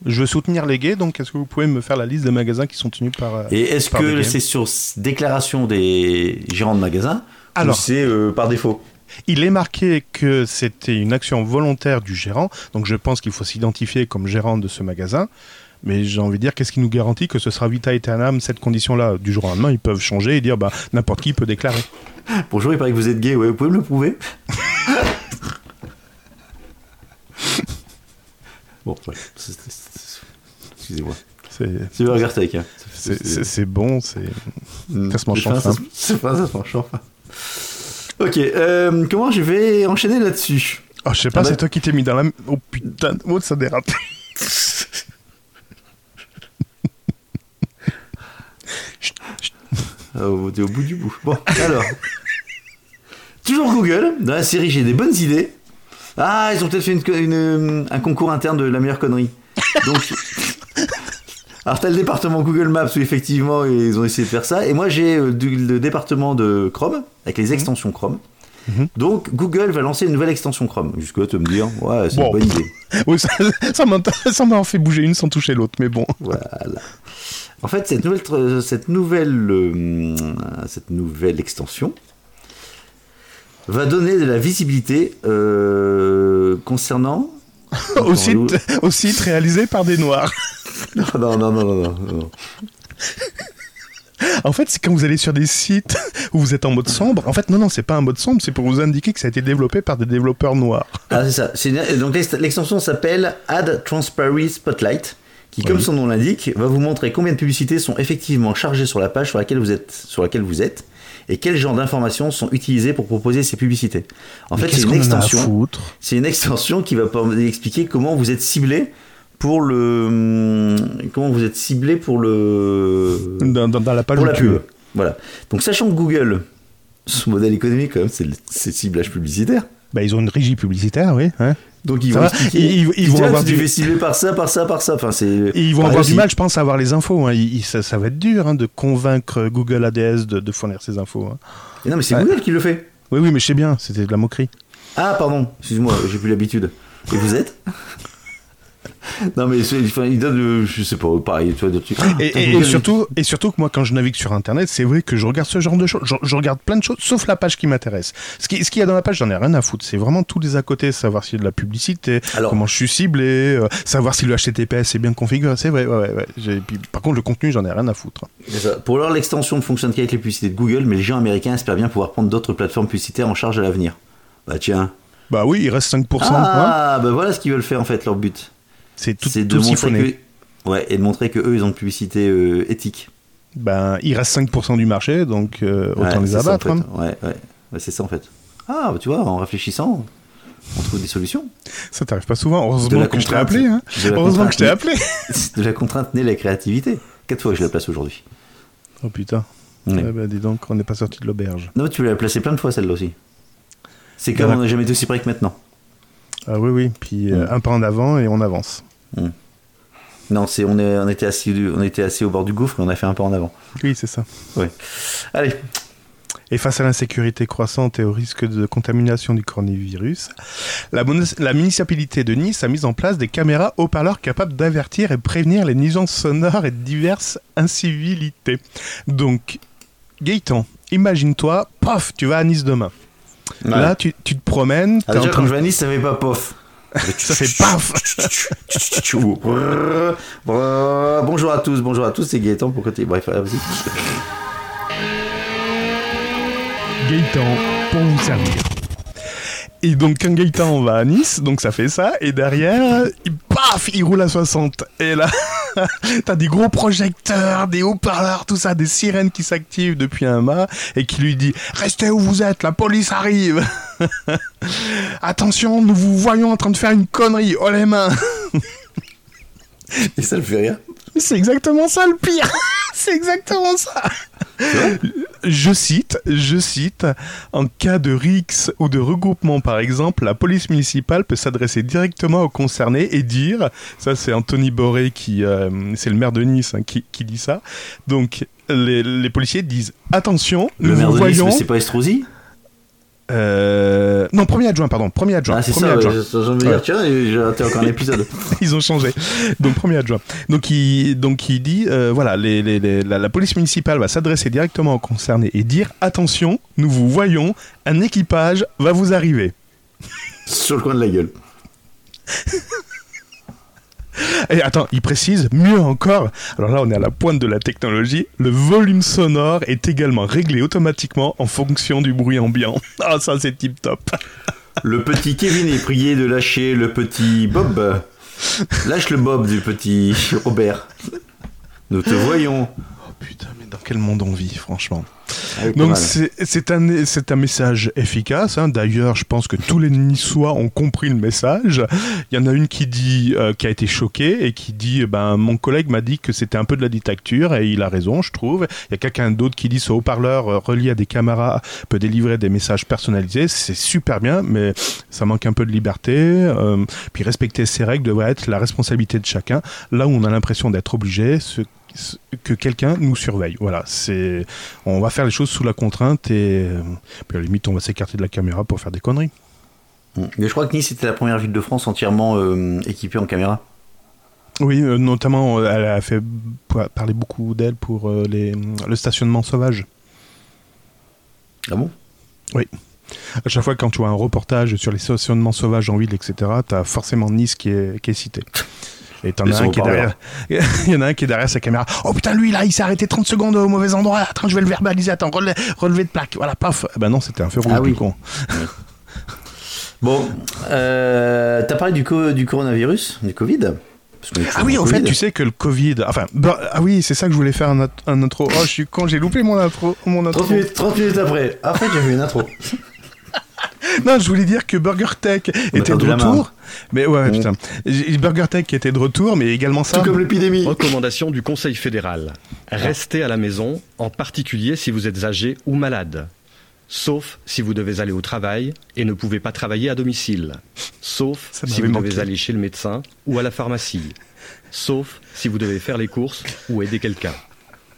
Je veux soutenir les gays, donc est-ce que vous pouvez me faire la liste des magasins qui sont tenus par euh, Et est-ce par que c'est sur déclaration des gérants de magasins Alors. ou c'est euh, par défaut Il est marqué que c'était une action volontaire du gérant, donc je pense qu'il faut s'identifier comme gérant de ce magasin. Mais j'ai envie de dire, qu'est-ce qui nous garantit que ce sera vita aeternam cette condition-là? Du jour au lendemain, ils peuvent changer et dire, bah, n'importe qui peut déclarer. Bonjour, il paraît que vous êtes gay. Ouais, vous pouvez me le prouver? *laughs* Bon, ouais. Excusez-moi. C'est C'est Burger Tech. Hein. c'est- bon, c'est. Mm. ça se mange C'est fin, sans ça se- C'est fin, ça se mange fin. Ok, euh, comment je vais enchaîner là-dessus? Oh, je sais pas, Ah bah- c'est toi qui t'es mis dans la. Oh putain, oh, ça dérape. *laughs* Ah, au- T'es au bout du bout. Bon, alors. Toujours Google. Dans la série, j'ai des bonnes idées. Ah, ils ont peut-être fait une, une- un concours interne de la meilleure connerie. Donc. *laughs* Alors, t'as le département Google Maps où effectivement ils ont essayé de faire ça. Et moi, j'ai euh, du- le département de Chrome avec les extensions Chrome. Mhm. Donc, Google va lancer une nouvelle extension Chrome. Jusque-là, tu vas me dire, ouais, c'est Bon. une bonne idée. *laughs* Oui, ça, ça *laughs* ça m'a en fait bouger une sans toucher l'autre, mais bon. Voilà. En fait, cette nouvelle, cette nouvelle, euh, cette nouvelle extension va donner de la visibilité euh, concernant. *laughs* Au site, au site réalisé par des noirs. *laughs* Non, non, non, non, non. En fait, c'est quand vous allez sur des sites où vous êtes en mode sombre. En fait, non, non, c'est pas un mode sombre, c'est pour vous indiquer que ça a été développé par des développeurs noirs. Ah, c'est ça. Une- donc l'ex- l'extension s'appelle Add Transparency Spotlight, qui, comme Oui. son nom l'indique, va vous montrer combien de publicités sont effectivement chargées sur la page sur laquelle vous êtes, sur laquelle vous êtes, et quel genre d'informations sont utilisées pour proposer ces publicités. En fait, c'est une extension. C'est une extension qui va expliquer comment vous êtes ciblé pour le hum, comment vous êtes ciblé pour le dans, dans- dans la page pour la pub. Voilà. Donc sachant que Google son modèle économique quand même c'est le, c'est le ciblage publicitaire. Bah, ils ont une régie publicitaire, oui. hein. Donc ils Ça vont va expliquer. Ils- ils- ils vont disent, avoir du- cibler par ça, par ça, par ça. Enfin c'est. Et ils vont avoir du mal, je pense, à avoir les infos. hein. Ça, ça va être dur hein, de convaincre Google ADS de, de fournir ces infos. hein. Et non mais c'est Ouais. Google qui le fait. Oui, oui, mais je sais bien, c'était de la moquerie. Ah pardon, excuse-moi, j'ai plus l'habitude. Et vous êtes? *laughs* Non mais enfin, il donne le, je sais pas, pareil, tu vois, d'autres trucs. Et, Putain, et- et Google, surtout, et surtout que moi, quand je navigue sur Internet, c'est vrai que je regarde ce genre de choses. Je, je regarde plein de choses, sauf la page qui m'intéresse. Ce qui- ce qu'il y a dans la page, j'en ai rien à foutre. C'est vraiment tous les à côté, savoir s'il y a de la publicité, Alors- comment je suis ciblé, euh, savoir si le HTTPS est bien configuré. C'est vrai, ouais, ouais. ouais. Puis, par contre, le contenu, j'en ai rien à foutre. Ça. Pour l'heure, l'extension ne fonctionne qu'avec les publicités de Google, mais les gens américains espèrent bien pouvoir prendre d'autres plateformes publicitaires en charge à l'avenir. Bah tiens. Bah oui, il reste 5%. hein. Ah, bah voilà ce qu'ils veulent faire en fait, leur but. C'est tout, de siphonné. que. Ouais, et de montrer que eux ils ont une publicité euh, éthique. Ben, il reste 5% du marché, donc euh, autant Ouais, les c'est ça, en abattre. fait. hein. Ouais, ouais. Ouais, c'est ça en fait. Ah, bah tu vois, en réfléchissant, on trouve des solutions. Ça t'arrive pas souvent. De Heureusement que je t'ai appelé. Hein. Heureusement que je t'ai appelé. *laughs* De la contrainte naît la créativité. Quatre fois que je la place aujourd'hui. Oh putain. Eh ben, dis donc, on n'est pas sorti de l'auberge. Non, tu l'as placée plein de fois celle-là aussi. C'est comme on n'a jamais été aussi près que maintenant. Ah oui, oui. Puis euh, Mm. un pas en avant et on avance. Non, c'est on, est, on, était assis, on était assis au bord du gouffre et on a fait un pas en avant. Oui, c'est ça. Allez, Et face à l'insécurité croissante et au risque de contamination du coronavirus, la, la municipalité de Nice a mis en place des caméras haut-parleurs capables d'avertir et prévenir les nuisances sonores et diverses incivilités. Donc, Gaëtan, imagine-toi, paf, tu vas à Nice demain. Là, tu, tu te promènes, Ah, déjà, train quand de- je vais à Nice, ça fait pas pof. *laughs* ça fait paf. *laughs* Bonjour à tous, bonjour à tous, c'est Gaëtan pour côté. Bref, allez, vas-y. Gaëtan pour vous servir. Et donc quand Gaëtan va à Nice, donc ça fait ça, et derrière, il, paf, il roule à 60. Et là, *laughs* t'as des gros projecteurs, des haut-parleurs, tout ça, des sirènes qui s'activent depuis un mât, et qui lui dit « Restez où vous êtes, la police arrive *laughs* !» Attention, nous vous voyons en train de faire une connerie, oh les mains *laughs* Et ça le fait rire. C'est exactement ça le pire. *laughs* C'est exactement ça. Je cite, je cite, en cas de RIX ou de regroupement par exemple, la police municipale peut s'adresser directement aux concernés et dire, ça c'est Anthony Boré qui, euh, c'est le maire de Nice hein, qui, qui dit ça, donc les, les policiers disent, attention, Le nous maire vous de Nice, voyons... c'est pas Estrosi Euh, non, premier adjoint, pardon. Premier adjoint. Ah, c'est ça, adjoint. de j'ai raté encore un épisode. *laughs* Ils ont changé. Donc premier adjoint. Donc il, donc il dit, euh, voilà, les, les- les- la, la police municipale va s'adresser directement aux concernés et dire attention, nous vous voyons, un équipage va vous arriver. Sur le coin de la gueule. *laughs* *laughs* Et attends, il précise, mieux encore, alors là on est à la pointe de la technologie, le volume sonore est également réglé automatiquement en fonction du bruit ambiant. *laughs* Ah ça c'est tip top. *laughs* Le petit Kevin est prié de lâcher le petit Bob. Lâche le Bob du petit Robert. Nous te voyons. Oh putain, mais dans quel monde on vit franchement? Donc mal. c'est un, c'est un message efficace. hein. D'ailleurs, je pense que tous les Niçois ont compris le message. Il y en a une qui dit, euh, qui a été choquée et qui dit, eh ben mon collègue m'a dit que c'était un peu de la dictature et il a raison, je trouve. Il y a quelqu'un d'autre qui dit ce haut-parleur euh, relié à des caméras peut délivrer des messages personnalisés. C'est super bien, mais ça manque un peu de liberté. euh, puis respecter ces règles devrait être la responsabilité de chacun. Là où on a l'impression d'être obligé, ce- que quelqu'un nous surveille. Voilà, c'est on va faire les choses sous la contrainte et euh, puis à la limite on va s'écarter de la caméra pour faire des conneries. Mais je crois que Nice était la première ville de France entièrement euh, équipée en caméra. Oui, euh, notamment elle a fait pa- parler beaucoup d'elle pour euh, les, le stationnement sauvage. Ah bon? À chaque fois quand tu vois un reportage sur les stationnements sauvages en ville, etc., t'as forcément Nice qui est, qui est cité. Et t'en as un qui est derrière. *laughs* Il y en a un qui est derrière sa caméra. Oh putain, lui là, il s'est arrêté 30 secondes au mauvais endroit. Attends, je vais le verbaliser. Attends, relevé, relevé de plaque. Voilà, paf. Eh ben non, c'était un feu rouge Ah oui. con. *laughs* Bon, euh, t'as parlé du, co- du coronavirus, du Covid Ah oui, en fait, tu sais que le Covid. Enfin, bah, ah oui, c'est ça que je voulais faire un, int- un intro. Oh, je suis con, j'ai loupé mon intro. Mon intro. 30 minutes, 30 minutes après. Ah, En fait, j'avais une intro. *laughs* Non, je voulais dire que Burger Tech était de retour. Mais ouais, putain. Burger Tech était de retour, mais également ça. Tout comme l'épidémie. Recommandation du Conseil fédéral. Restez à la maison, en particulier si vous êtes âgé ou malade. Sauf si vous devez aller au travail et ne pouvez pas travailler à domicile. Sauf si vous devez aller chez le médecin ou à la pharmacie. Sauf si vous devez faire les courses ou aider quelqu'un.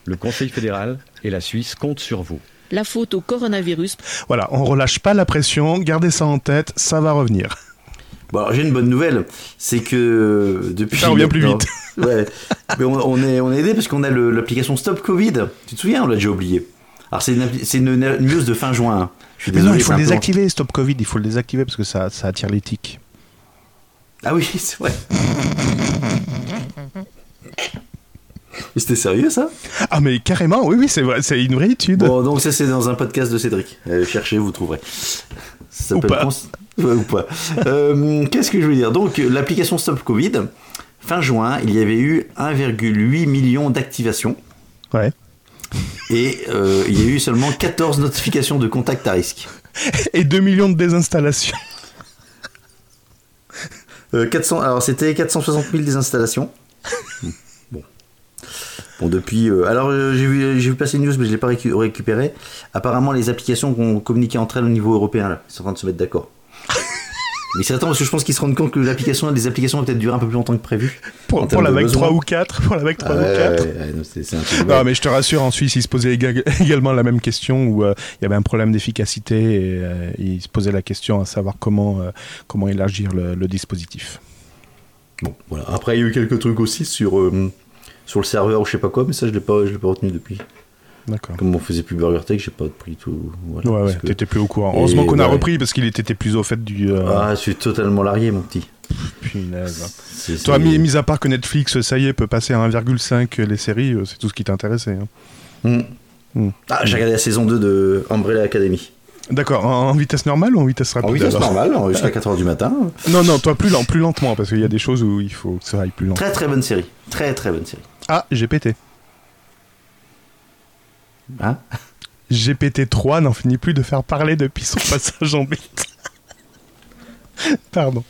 Le Conseil fédéral et la Suisse comptent sur vous. La faute au coronavirus Voilà, on relâche pas la pression, gardez ça en tête, ça va revenir. Bon, alors j'ai une bonne nouvelle, c'est que depuis. Ça revient plus vite. *laughs* ouais, mais on, on est on est aidé parce qu'on a le- l'application Stop Covid. Tu te souviens On l'a déjà oublié. Alors c'est une, une, news de fin juin. hein. Je suis Mais désolé. non, il faut le désactiver, Stop Covid, il faut le désactiver parce que ça, ça attire les tics. Ah oui, *laughs* c'est vrai. *laughs* Et C'était sérieux ça? Ah, mais carrément, oui, oui, c'est vrai, c'est une vraie étude. Bon, donc ça c'est dans un podcast de Cédric. Euh, cherchez, vous trouverez. Ça Ou pas. Ouais, ou pas. Euh, Qu'est-ce que je veux dire? Donc euh, l'application Stop Covid, fin juin, il y avait eu 1,8 million d'activations. Ouais. Et euh, il y a eu seulement 14 notifications de contact à risque. Et 2 millions de désinstallations. Euh, 400, alors c'était 460 000 désinstallations. *laughs* bon. Depuis. euh, alors euh, j'ai vu, passer une news, mais je l'ai pas récu- récupéré. Apparemment, les applications vont communiquer entre elles au niveau européen, là. Ils sont en train de se mettre d'accord. *laughs* mais c'est attends, parce que je pense qu'ils se rendent compte que l'application, les applications vont peut-être durer un peu plus longtemps que prévu. Pour, la vague besoins. 3 ou 4. Pour la vague 3 Ah, ou ouais, 4. ouais, ouais, non, mais je te rassure, en Suisse, ils se posaient éga- *laughs* également la même question où euh, il y avait un problème d'efficacité et euh, ils se posaient la question à savoir comment, comment élargir le, le dispositif. Bon, voilà. Après, il y a eu quelques trucs aussi sur, sur le serveur ou je sais pas quoi, mais ça, je l'ai pas, je l'ai pas retenu depuis. D'accord. Comme on faisait plus Burger Tech, j'ai pas pris tout. Voilà, Ouais, ouais, que- t'étais plus au courant. Et Heureusement qu'on a ouais. repris parce qu'il était plus au fait du. euh, Ah, je suis totalement largué, mon petit. punaise. C'est- Toi, mis, mis à part que Netflix, ça y est, peut passer à 1,5 les séries, euh, c'est tout ce qui t'intéressait. hein. Hmm. Hmm. Ah, j'ai regardé la saison 2 de Umbrella Academy. D'accord, en, en vitesse normale ou en vitesse rapide En vitesse normale, jusqu'à 4h du matin. Non, non, toi plus lent, plus lentement, parce qu'il y a des choses où il faut que ça aille plus lent. Très très bonne série. Très très bonne série. Ah, GPT. Hein? GPT-3 n'en finit plus de faire parler depuis son *laughs* passage en bêta. Pardon.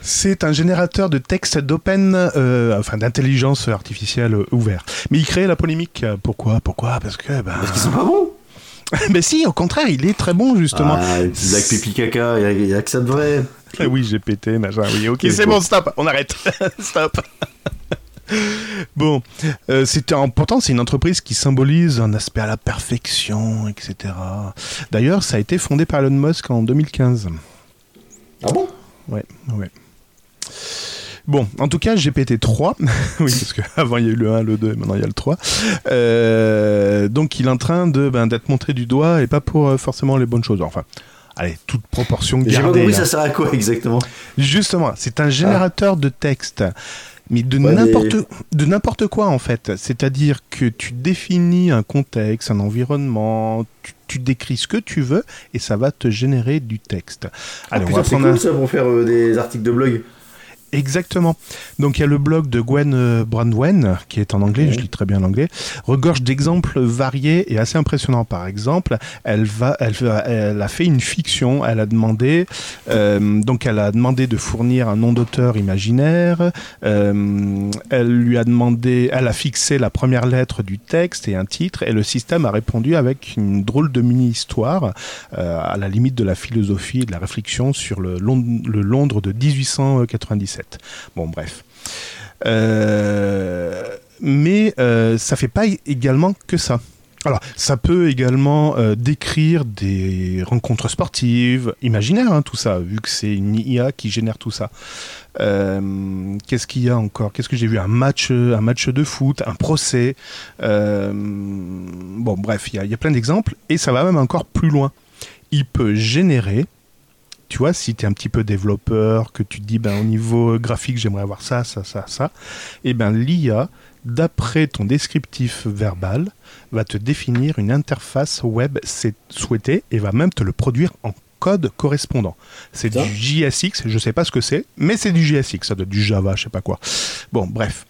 C'est un générateur de texte d'open, euh, enfin d'intelligence artificielle euh, ouvert. Mais il crée la polémique. Pourquoi? Pourquoi? Parce que, ben... Parce qu'ils sont pas bons. *laughs* Mais si, au contraire, il est très bon justement. Ah, blague pipi caca, il y, a que ça de vrai. Ah oui, GPT, machin. Oui, ok, c'est bon, stop, on arrête. *laughs* stop. *laughs* Bon, euh, c'était pourtant c'est une entreprise qui symbolise un aspect à la perfection, etc. D'ailleurs, ça a été fondé par Elon Musk en 2015. Ah bon? Ouais, ouais. Bon, en tout cas, GPT-3, *laughs* oui, parce qu'avant *laughs* il y a eu le 1, le 2, et maintenant il y a le 3. Euh, donc il est en train de ben, d'être montré du doigt et pas pour euh, forcément les bonnes choses. Enfin, allez, toute proportion J'ai pas gardée. compris ça sert à quoi exactement? Justement, c'est un générateur de texte. Mais de Ouais, n'importe de n'importe quoi en fait. C'est-à-dire que tu définis un contexte, un environnement, tu, tu décris ce que tu veux et ça va te générer du texte. Ah, Allez, on putain, va c'est prendre cool un- ça pour faire euh, des articles de blog. Exactement. Donc il y a le blog de Gwen euh, Brandwen, qui est en anglais, je lis très bien l'anglais, regorge d'exemples variés et assez impressionnants. Par exemple, elle, va, elle, va- elle a fait une fiction, elle a demandé, euh, donc elle a demandé de fournir un nom d'auteur imaginaire, euh, elle lui a demandé, elle a fixé la première lettre du texte et un titre, et le système a répondu avec une drôle de mini-histoire, euh, à la limite de la philosophie et de la réflexion sur le, Lond- le Londres de 1897. Bon, bref. Euh, mais euh, ça fait pas également que ça. Alors, ça peut également euh, décrire des rencontres sportives, imaginaires, hein, tout ça, vu que c'est une IA qui génère tout ça. Qu'est-ce qu'il y a encore? Qu'est-ce que j'ai vu? Un match, un match de foot, un procès. Bon, bref, il y a plein d'exemples, et ça va même encore plus loin. Il peut générer tu vois, si tu es un petit peu développeur, que tu te dis, ben, au niveau graphique, j'aimerais avoir ça, ça, ça, ça, et ben l'IA, d'après ton descriptif verbal, va te définir une interface web c'est- souhaitée et va même te le produire en code correspondant. C'est du. JSX, je sais pas ce que c'est, mais c'est du JSX, ça doit être du Java, je sais pas quoi. Bon, bref.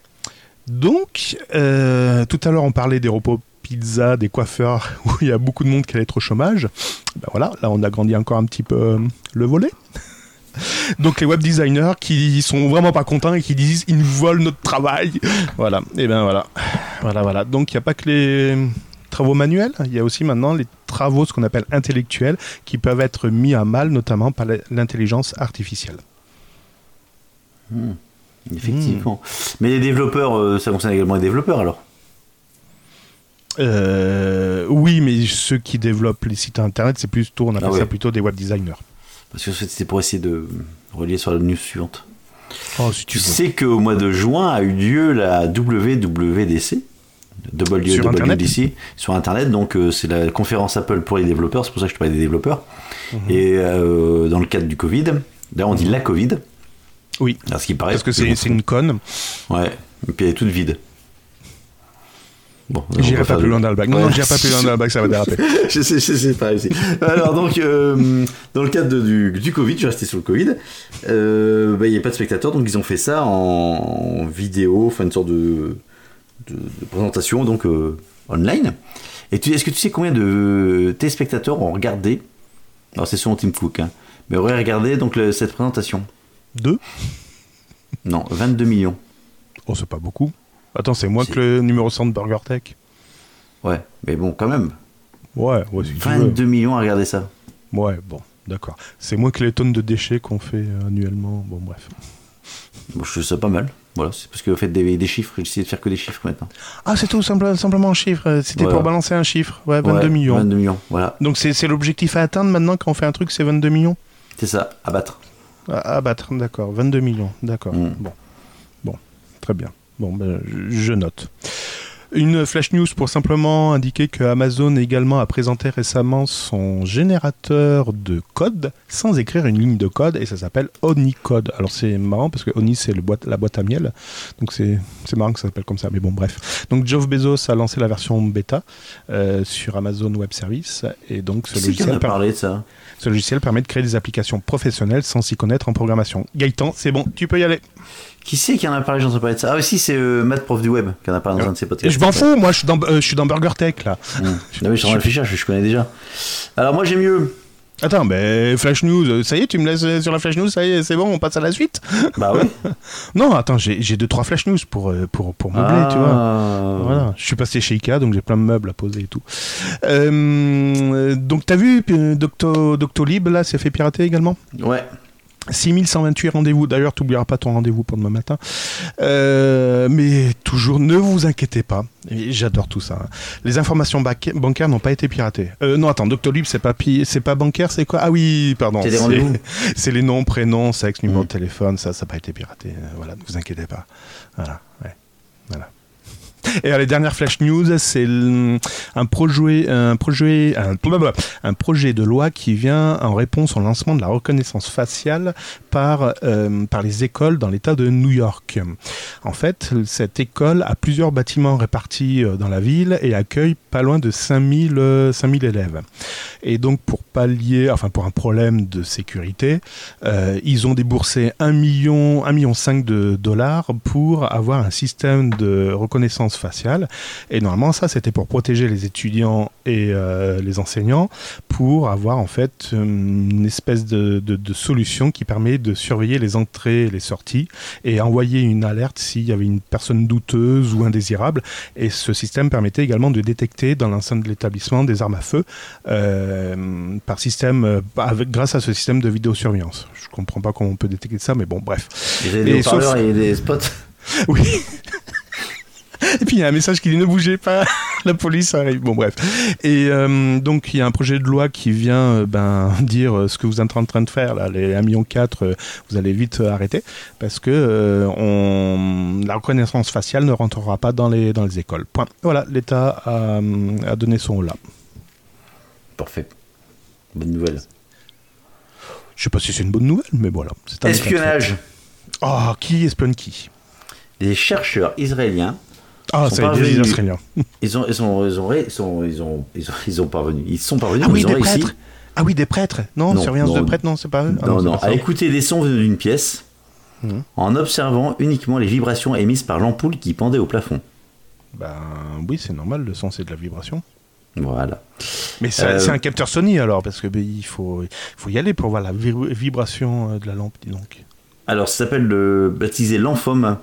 Donc, euh, tout à l'heure, on parlait des repos pizza, des coiffeurs, *laughs* où il y a beaucoup de monde qui allait être au chômage. Ben voilà, là, on a grandi encore un petit peu euh, le volet. *laughs* Donc, les web designers qui sont vraiment pas contents et qui disent ils nous volent notre travail. *laughs* Voilà, et ben voilà. Voilà, voilà. Donc, il n'y a pas que les travaux manuels, il y a aussi maintenant les travaux, ce qu'on appelle intellectuels, qui peuvent être mis à mal, notamment par l'intelligence artificielle. Effectivement. Mais les développeurs, euh, ça concerne également les développeurs alors Euh, oui, mais ceux qui développent les sites internet, c'est plutôt, on appelle Ah ouais. ça plutôt des web designers. Parce que c'était pour essayer de relier sur la news suivante. Oh, si Tu sais qu'au mois de juin a eu lieu la WWDC, Sur Internet WWDC, sur Internet. Donc euh, c'est la conférence Apple pour les développeurs, c'est pour ça que je te parlais des développeurs. Mhm. Et euh, dans le cadre du Covid, d'ailleurs on dit la Covid, Oui, à ce qui paraît. parce que c'est une conne. Ouais, et puis elle est toute vide. Bon, on J'irai pas plus loin dans le bac. Non, j'irai pas plus loin dans le bac, ça va déraper. *laughs* je sais, je sais, pas réussi. Alors donc, euh, dans le cadre de- du, du Covid, je vais rester sur le Covid, euh, bah, il n'y a pas de spectateurs, donc ils ont fait ça en, en vidéo, enfin une sorte de, de, de présentation, donc euh, online. Et tu, est-ce que tu sais combien de téléspectateurs ont regardé? Alors c'est selon Tim Cook, hein, mais auraient regardé donc le- cette présentation? Deux? Non, 22 millions. Oh, c'est pas beaucoup. Attends, c'est moins que le numéro 100 de Burger Tech. Ouais, mais bon, quand même, Ouais, ouais, si tu veux. 22 millions à regarder ça. Ouais, bon, d'accord. C'est moins que les tonnes de déchets qu'on fait euh, annuellement. Bon, bref. Bon, je trouve ça pas mal. Voilà, c'est parce que vous faites des, des chiffres, j'essaie de faire que des chiffres maintenant. Ah, c'est tout simple- simplement un chiffre. C'était Voilà. pour balancer un chiffre. Ouais, 22 Ouais, millions. 22 millions, voilà. Donc c'est l'objectif à atteindre maintenant quand on fait un truc, c'est 22 millions? C'est ça, à battre. à, à battre, d'accord. 22 millions, d'accord. Mm. Bon. Bon, très bien. Bon, ben, je, note. Une flash news pour simplement indiquer que Amazon également a présenté récemment son générateur de code sans écrire une ligne de code et ça s'appelle Onicode. Alors c'est marrant parce que Oni c'est la boîte à miel, donc c'est marrant que ça s'appelle comme ça, mais bon bref. Donc Jeff Bezos a lancé la version bêta euh, sur Amazon Web Service et donc ce c'est qui en logiciel a parlé de ça? Ce logiciel permet de créer des applications professionnelles sans s'y connaître en programmation. Gaëtan, c'est bon, tu peux y aller. Qui c'est qui en a parlé J'en ai parlé de ça. Ah, oui, si, c'est euh, Matt, prof du web, qui en a parlé dans un de ses podcasts. je m'en fous, moi je suis dans, euh, je suis dans Burger Tech là. Mmh. Non, mais je suis en réfléchir, je, je connais déjà. Alors, moi, j'ai mieux. Attends, mais Flash News, euh, ça y est, tu me laisses euh, sur la Flash News, ça y est, c'est bon, on passe à la suite *laughs* Bah oui. *laughs* Non, attends, j'ai deux, trois Flash News pour, euh, pour, pour meubler, Ah. tu vois. Voilà, je suis passé chez Ikea, donc j'ai plein de meubles à poser et tout. Euh, donc t'as vu, Docto, Doctolib, là, s'est fait pirater également? Ouais. 6128 rendez-vous. D'ailleurs, tu n'oublieras pas ton rendez-vous pour demain matin. Euh, mais toujours, ne vous inquiétez pas. J'adore tout ça. hein. Les informations bancaires n'ont pas été piratées. Euh, non, attends, Doctolib, c'est pas, pi- c'est pas bancaire, c'est quoi? Ah oui, pardon. *laughs* C'est les noms, prénoms, sexe, numéro de téléphone, ça, ça n'a pas été piraté. Euh, voilà, ne vous inquiétez pas. Voilà, ouais. Voilà. Et les dernières flash news, c'est un projet, un projet, un, projet de loi qui vient en réponse au lancement de la reconnaissance faciale par, euh, par les écoles dans l'État de New York. En fait, cette école a plusieurs bâtiments répartis euh, dans la ville et accueille pas loin de 5000, euh, 5000 élèves. Et donc, pour pallier, enfin pour un problème de sécurité, euh, ils ont déboursé 1 million, 1 million 5 de dollars pour avoir un système de reconnaissance faciale. Et normalement, ça, c'était pour protéger les étudiants et euh, les enseignants, pour avoir en fait euh, une espèce de, de- de solution qui permet de surveiller les entrées et les sorties et envoyer une alerte s'il y avait une personne douteuse ou indésirable. Et ce système permettait également de détecter dans l'enceinte de l'établissement des armes à feu euh, par système, avec, grâce à ce système de vidéosurveillance. Je comprends pas comment on peut détecter ça, mais bon, bref. Des Et sauf- et des spots. *laughs* Oui. *laughs* Et puis il y a un message qui dit ne bougez pas, *laughs* la police arrive. Bon bref. Et euh, donc il y a un projet de loi qui vient euh, ben, *laughs* dire euh, ce que vous êtes en train de faire là, les 1,4 million, vous allez vite arrêter parce que on, la reconnaissance faciale ne rentrera pas dans les, dans les écoles. Point. Voilà, l'État a, a donné son là. Parfait. Bonne nouvelle. Je sais pas si c'est une bonne nouvelle, mais voilà. Espionnage. Oh, qui espionne qui? Les chercheurs israéliens, Ah, ça y est, des Israéliens. ils ont, ils ont, ils ont, ils ont, ils ont, ils ont parvenu. Ils sont parvenus. Ah oui, ils ont des réussi. prêtres. Ah oui, des prêtres. Non, Non, surveillance non. de prêtres, non, c'est pas eux. Ah Non, non, à écouter des sons venus d'une pièce Mhm. en observant uniquement les vibrations émises par l'ampoule qui pendait au plafond. Ben oui, c'est normal, le son c'est de la vibration. Voilà. Mais c'est Euh, un capteur Sony alors, parce que ben, il faut, il faut y aller pour voir la vi- vibration euh, de la lampe, dis donc. Alors, ça s'appelle le baptisé l'amphome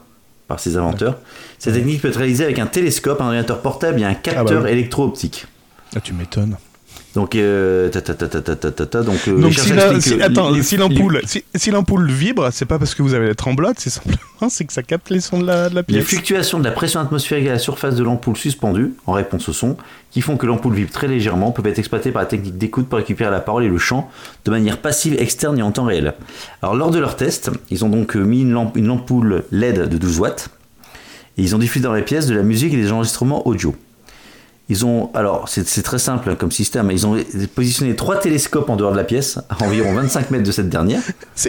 par ses inventeurs. Cette technique peut être réalisée avec un télescope, un ordinateur portable et un capteur bah oui. électro-optique. Ah, tu m'étonnes. Donc, euh, si l'ampoule si, l'ampoule vibre, c'est pas parce que vous avez la tremblote, c'est simplement c'est que ça capte les sons de la, pièce. Les fluctuations de la pression atmosphérique à la surface de l'ampoule suspendue, en réponse au son, qui font que l'ampoule vibre très légèrement, peuvent être exploitées par la technique d'écoute pour récupérer la parole et le chant de manière passive, externe et en temps réel. Alors, lors de leur test, ils ont donc euh, mis une, lamp une ampoule LED de 12 watts et ils ont diffusé dans les pièces de la musique et des enregistrements audio. Ils ont, alors c'est très simple hein, comme système, ils ont positionné trois télescopes en dehors de la pièce, à *laughs* environ 25 mètres de cette dernière,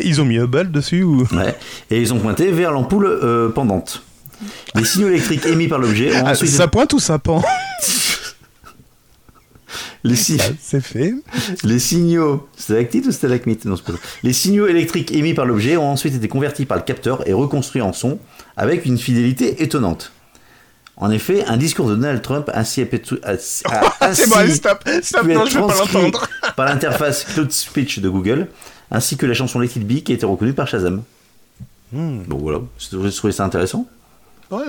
Ils ont mis Hubble dessus ou? Ouais. Et ils ont pointé vers l'ampoule euh, pendante. Les signaux électriques émis par l'objet ont Ah, ensuite Ça pointe ou ça pend? *laughs* Les, si- C'est fait. les signaux stalactite ou stalagmite Non, c'est pas ça. Les signaux électriques émis par l'objet ont ensuite été convertis par le capteur et reconstruits en son avec une fidélité étonnante. En effet, un discours de Donald Trump ainsi ainsi *laughs* bon, allez, stop, stop, non, je pas transcrit l'entendre. *laughs* par l'interface Cloud Speech de Google, ainsi que la chanson Let It Be qui a été reconnue par Shazam. Hmm. Donc voilà, j'ai trouvé ça intéressant? Ouais.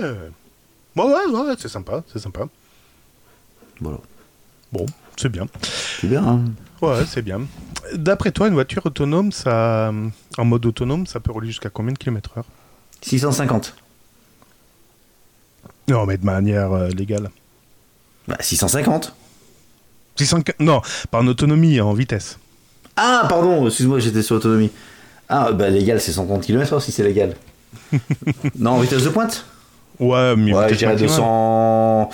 Ouais, ouais, ouais, c'est sympa, c'est sympa. Voilà. Bon, c'est bien. C'est bien, hein Ouais, c'est bien. D'après toi, une voiture autonome, ça, en mode autonome, ça peut rouler jusqu'à combien de kilomètres heure 650. Non, mais de manière euh, légale. Bah, 650. 600... Non, pas en autonomie, en vitesse. Ah, pardon, excuse-moi, j'étais sur autonomie. Ah, bah légal, c'est 130 km si c'est légal. *laughs* non, vitesse de pointe? Ouais, mais Ouais, je dirais maximum. 200.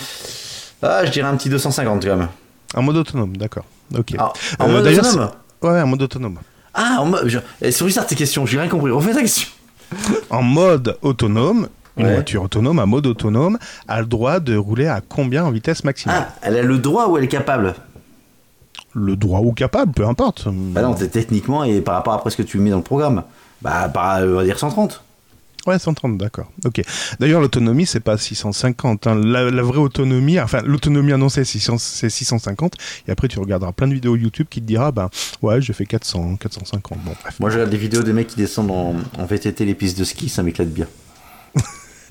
Ah, je dirais un petit 250 quand même. En mode autonome, d'accord. Ok. Ah, en Euh, mode autonome Ouais, en mode autonome. Ah, en mode. je- eh, C'est bizarre tes questions, j'ai rien compris. Refais ta question. En mode autonome, une Ouais. voiture autonome, en mode autonome, a le droit de rouler à combien en vitesse maximale? Ah, elle a le droit ou elle est capable? Le droit ou capable, peu importe. Bah non, techniquement et par rapport à ce que tu mets dans le programme. Bah, par, on va dire 130. Ouais, 130, d'accord. Ok. D'ailleurs, l'autonomie, c'est pas 650. hein. La, la vraie autonomie, enfin, l'autonomie annoncée, c'est 600 c'est 650. Et après, tu regarderas plein de vidéos YouTube qui te dira, ben, ouais, j'ai fait 400, 450. Bon, bref. Moi, je regarde des vidéos des mecs qui descendent en, en VTT les pistes de ski, ça m'éclate bien. *laughs*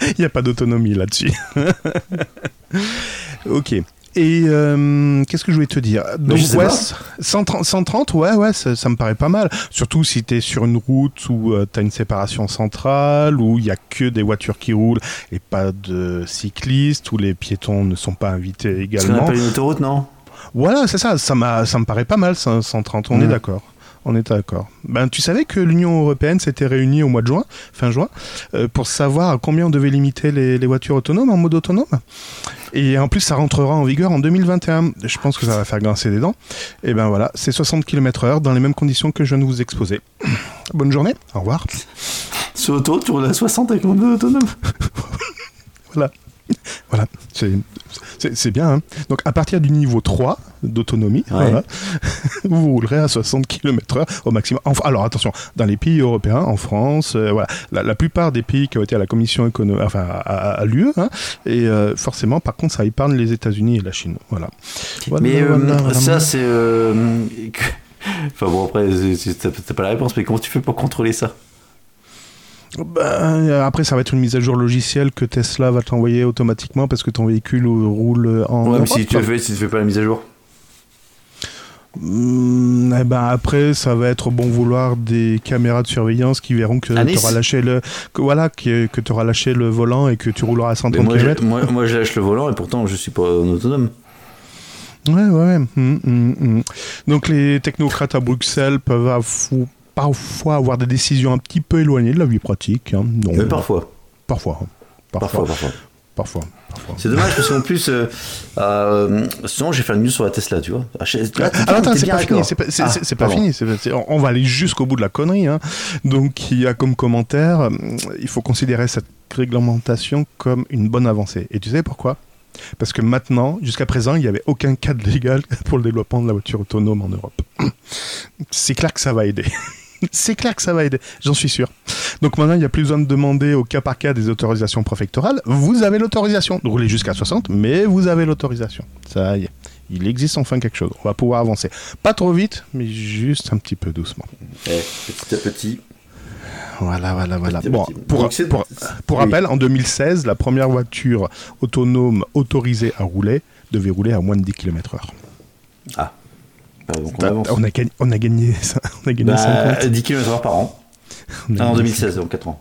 *laughs* Il n'y a pas d'autonomie là-dessus. *laughs* ok. Et euh, qu'est-ce que je voulais te dire? Donc je sais ouais, pas. 130, 130, ouais, ouais, ça, ça me paraît pas mal. Surtout si t'es sur une route où euh, t'as une séparation centrale, où il y a que des voitures qui roulent et pas de cyclistes, où les piétons ne sont pas invités également. appelle une autoroute, non? Voilà, c'est ça. Ça, ça me paraît pas mal, ça, 130. On Mm. est d'accord. On est d'accord. Ben, tu savais que l'Union européenne s'était réunie au mois de juin, fin juin, euh, pour savoir à combien on devait limiter les, les voitures autonomes en mode autonome? Et en plus, ça rentrera en vigueur en 2021. Je pense que ça va faire grincer des dents. Et ben voilà, c'est 60 km/h dans les mêmes conditions que je viens de vous exposer. *clears throat* Bonne journée. Au revoir. Sur l'autoroute, tu roules à 60 avec mon mode autonome. *laughs* Voilà. *laughs* Voilà. C'est- bien. hein. Donc, à partir du niveau 3 d'autonomie, Ouais. voilà, *laughs* vous roulerez à 60 km/h au maximum. Enfin, alors, attention, dans les pays européens, en France, euh, voilà, la, la plupart des pays qui ont été à la Commission économique, enfin, à, l'UE, hein, et euh, forcément, par contre, ça épargne les États-Unis et la Chine. Voilà. Voilà, mais euh, voilà, ça, c'est. *laughs* Enfin bon, après, c'est- pas la réponse, mais comment tu fais pour contrôler ça? Ben, après, ça va être une mise à jour logicielle que Tesla va t'envoyer automatiquement parce que ton véhicule roule en. Ouais, mais si tu, le fais, si tu fais pas la mise à jour. Hmm, eh ben après, ça va être au bon vouloir des caméras de surveillance qui verront que À tu auras lâché le que, voilà que, que tu auras lâché le volant et que tu rouleras à Mais 130 moi, km. moi, moi, je lâche le volant et pourtant, je suis pas autonome. Ouais, ouais. hmm. Donc les technocrates à Bruxelles peuvent avou- parfois avoir des décisions un petit peu éloignées de la vie pratique. hein. Donc, Mais parfois. parfois, hein. Parfois, parfois, parfois. parfois, parfois. C'est dommage parce qu'en plus, euh, euh, sinon j'ai fait une news sur la Tesla, tu vois. Ah, là, bien- attends, c'est pas fini, c'est Ah, pas fini. c'est pas- c'est- on va aller jusqu'au bout de la connerie. hein. Donc, il y a comme commentaire, euh, il faut considérer cette réglementation comme une bonne avancée. Et tu sais pourquoi? Parce que maintenant, jusqu'à présent, il n'y avait aucun cadre légal *laughs* pour le développement de la voiture autonome en Europe. C'est clair que ça va aider. *laughs* C'est clair que ça va aider, j'en suis sûr. Donc maintenant, il n'y a plus besoin de demander au cas par cas des autorisations préfectorales. Vous avez l'autorisation de rouler jusqu'à 60, mais vous avez l'autorisation. Ça y est. Il existe enfin quelque chose. On va pouvoir avancer. Pas trop vite, mais juste un petit peu doucement. Eh, petit à petit. Voilà, voilà, voilà. Petit Bon, petit. pour, Donc, c'est- pour, pour oui. rappel, en 2016, la première voiture autonome autorisée à rouler devait rouler à moins de 10 km/h. Ah. Donc on avance. On a, gagné, on a gagné ça. On a gagné Bah, 50. 10 km/h par an. Ah, en gagné 2016, donc 4 ans.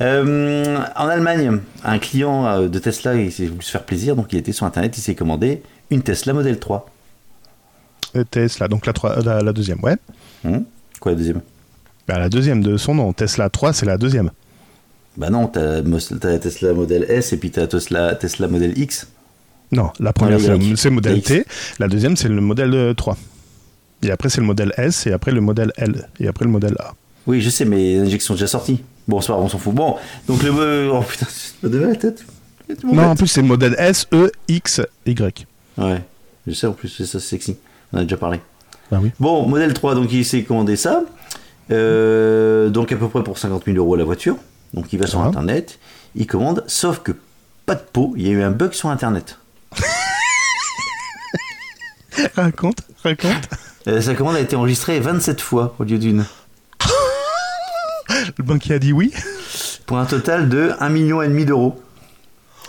Euh, en Allemagne, un client euh, de Tesla il s'est voulu se faire plaisir, donc il était sur internet, il s'est commandé une Tesla Model 3. Euh, Tesla, donc la, la, la deuxième, ouais. Hum Quoi la deuxième? Bah, la deuxième de son nom. Tesla 3, c'est la deuxième. Bah non, t'as t'as la Tesla Model S et puis t'as Tesla, Tesla Model X. Non, la première, c'est le- modèle T. La deuxième, c'est le modèle euh, 3. Et après, c'est le modèle S, et après le modèle L, et après le modèle A. Oui, je sais, mais l'injection est déjà sortie. Bon, c'est on s'en fout. Bon, donc le. euh, Oh putain, me donnes la tête. Non, en plus, c'est le modèle S, E, X, Y. Ouais, je sais en plus, c'est ça, c'est sexy. On a déjà parlé. Bah oui. Bon, modèle 3, donc il s'est commandé ça. Euh, donc à peu près pour 50 000 euros la voiture. Donc il va sur Ah. internet, il commande, sauf que pas de pot, il y a eu un bug sur internet. *laughs* Raconte, raconte. Euh, sa commande a été enregistrée 27 fois au lieu d'une. Le banquier a dit oui. Pour un total de 1,5 million d'euros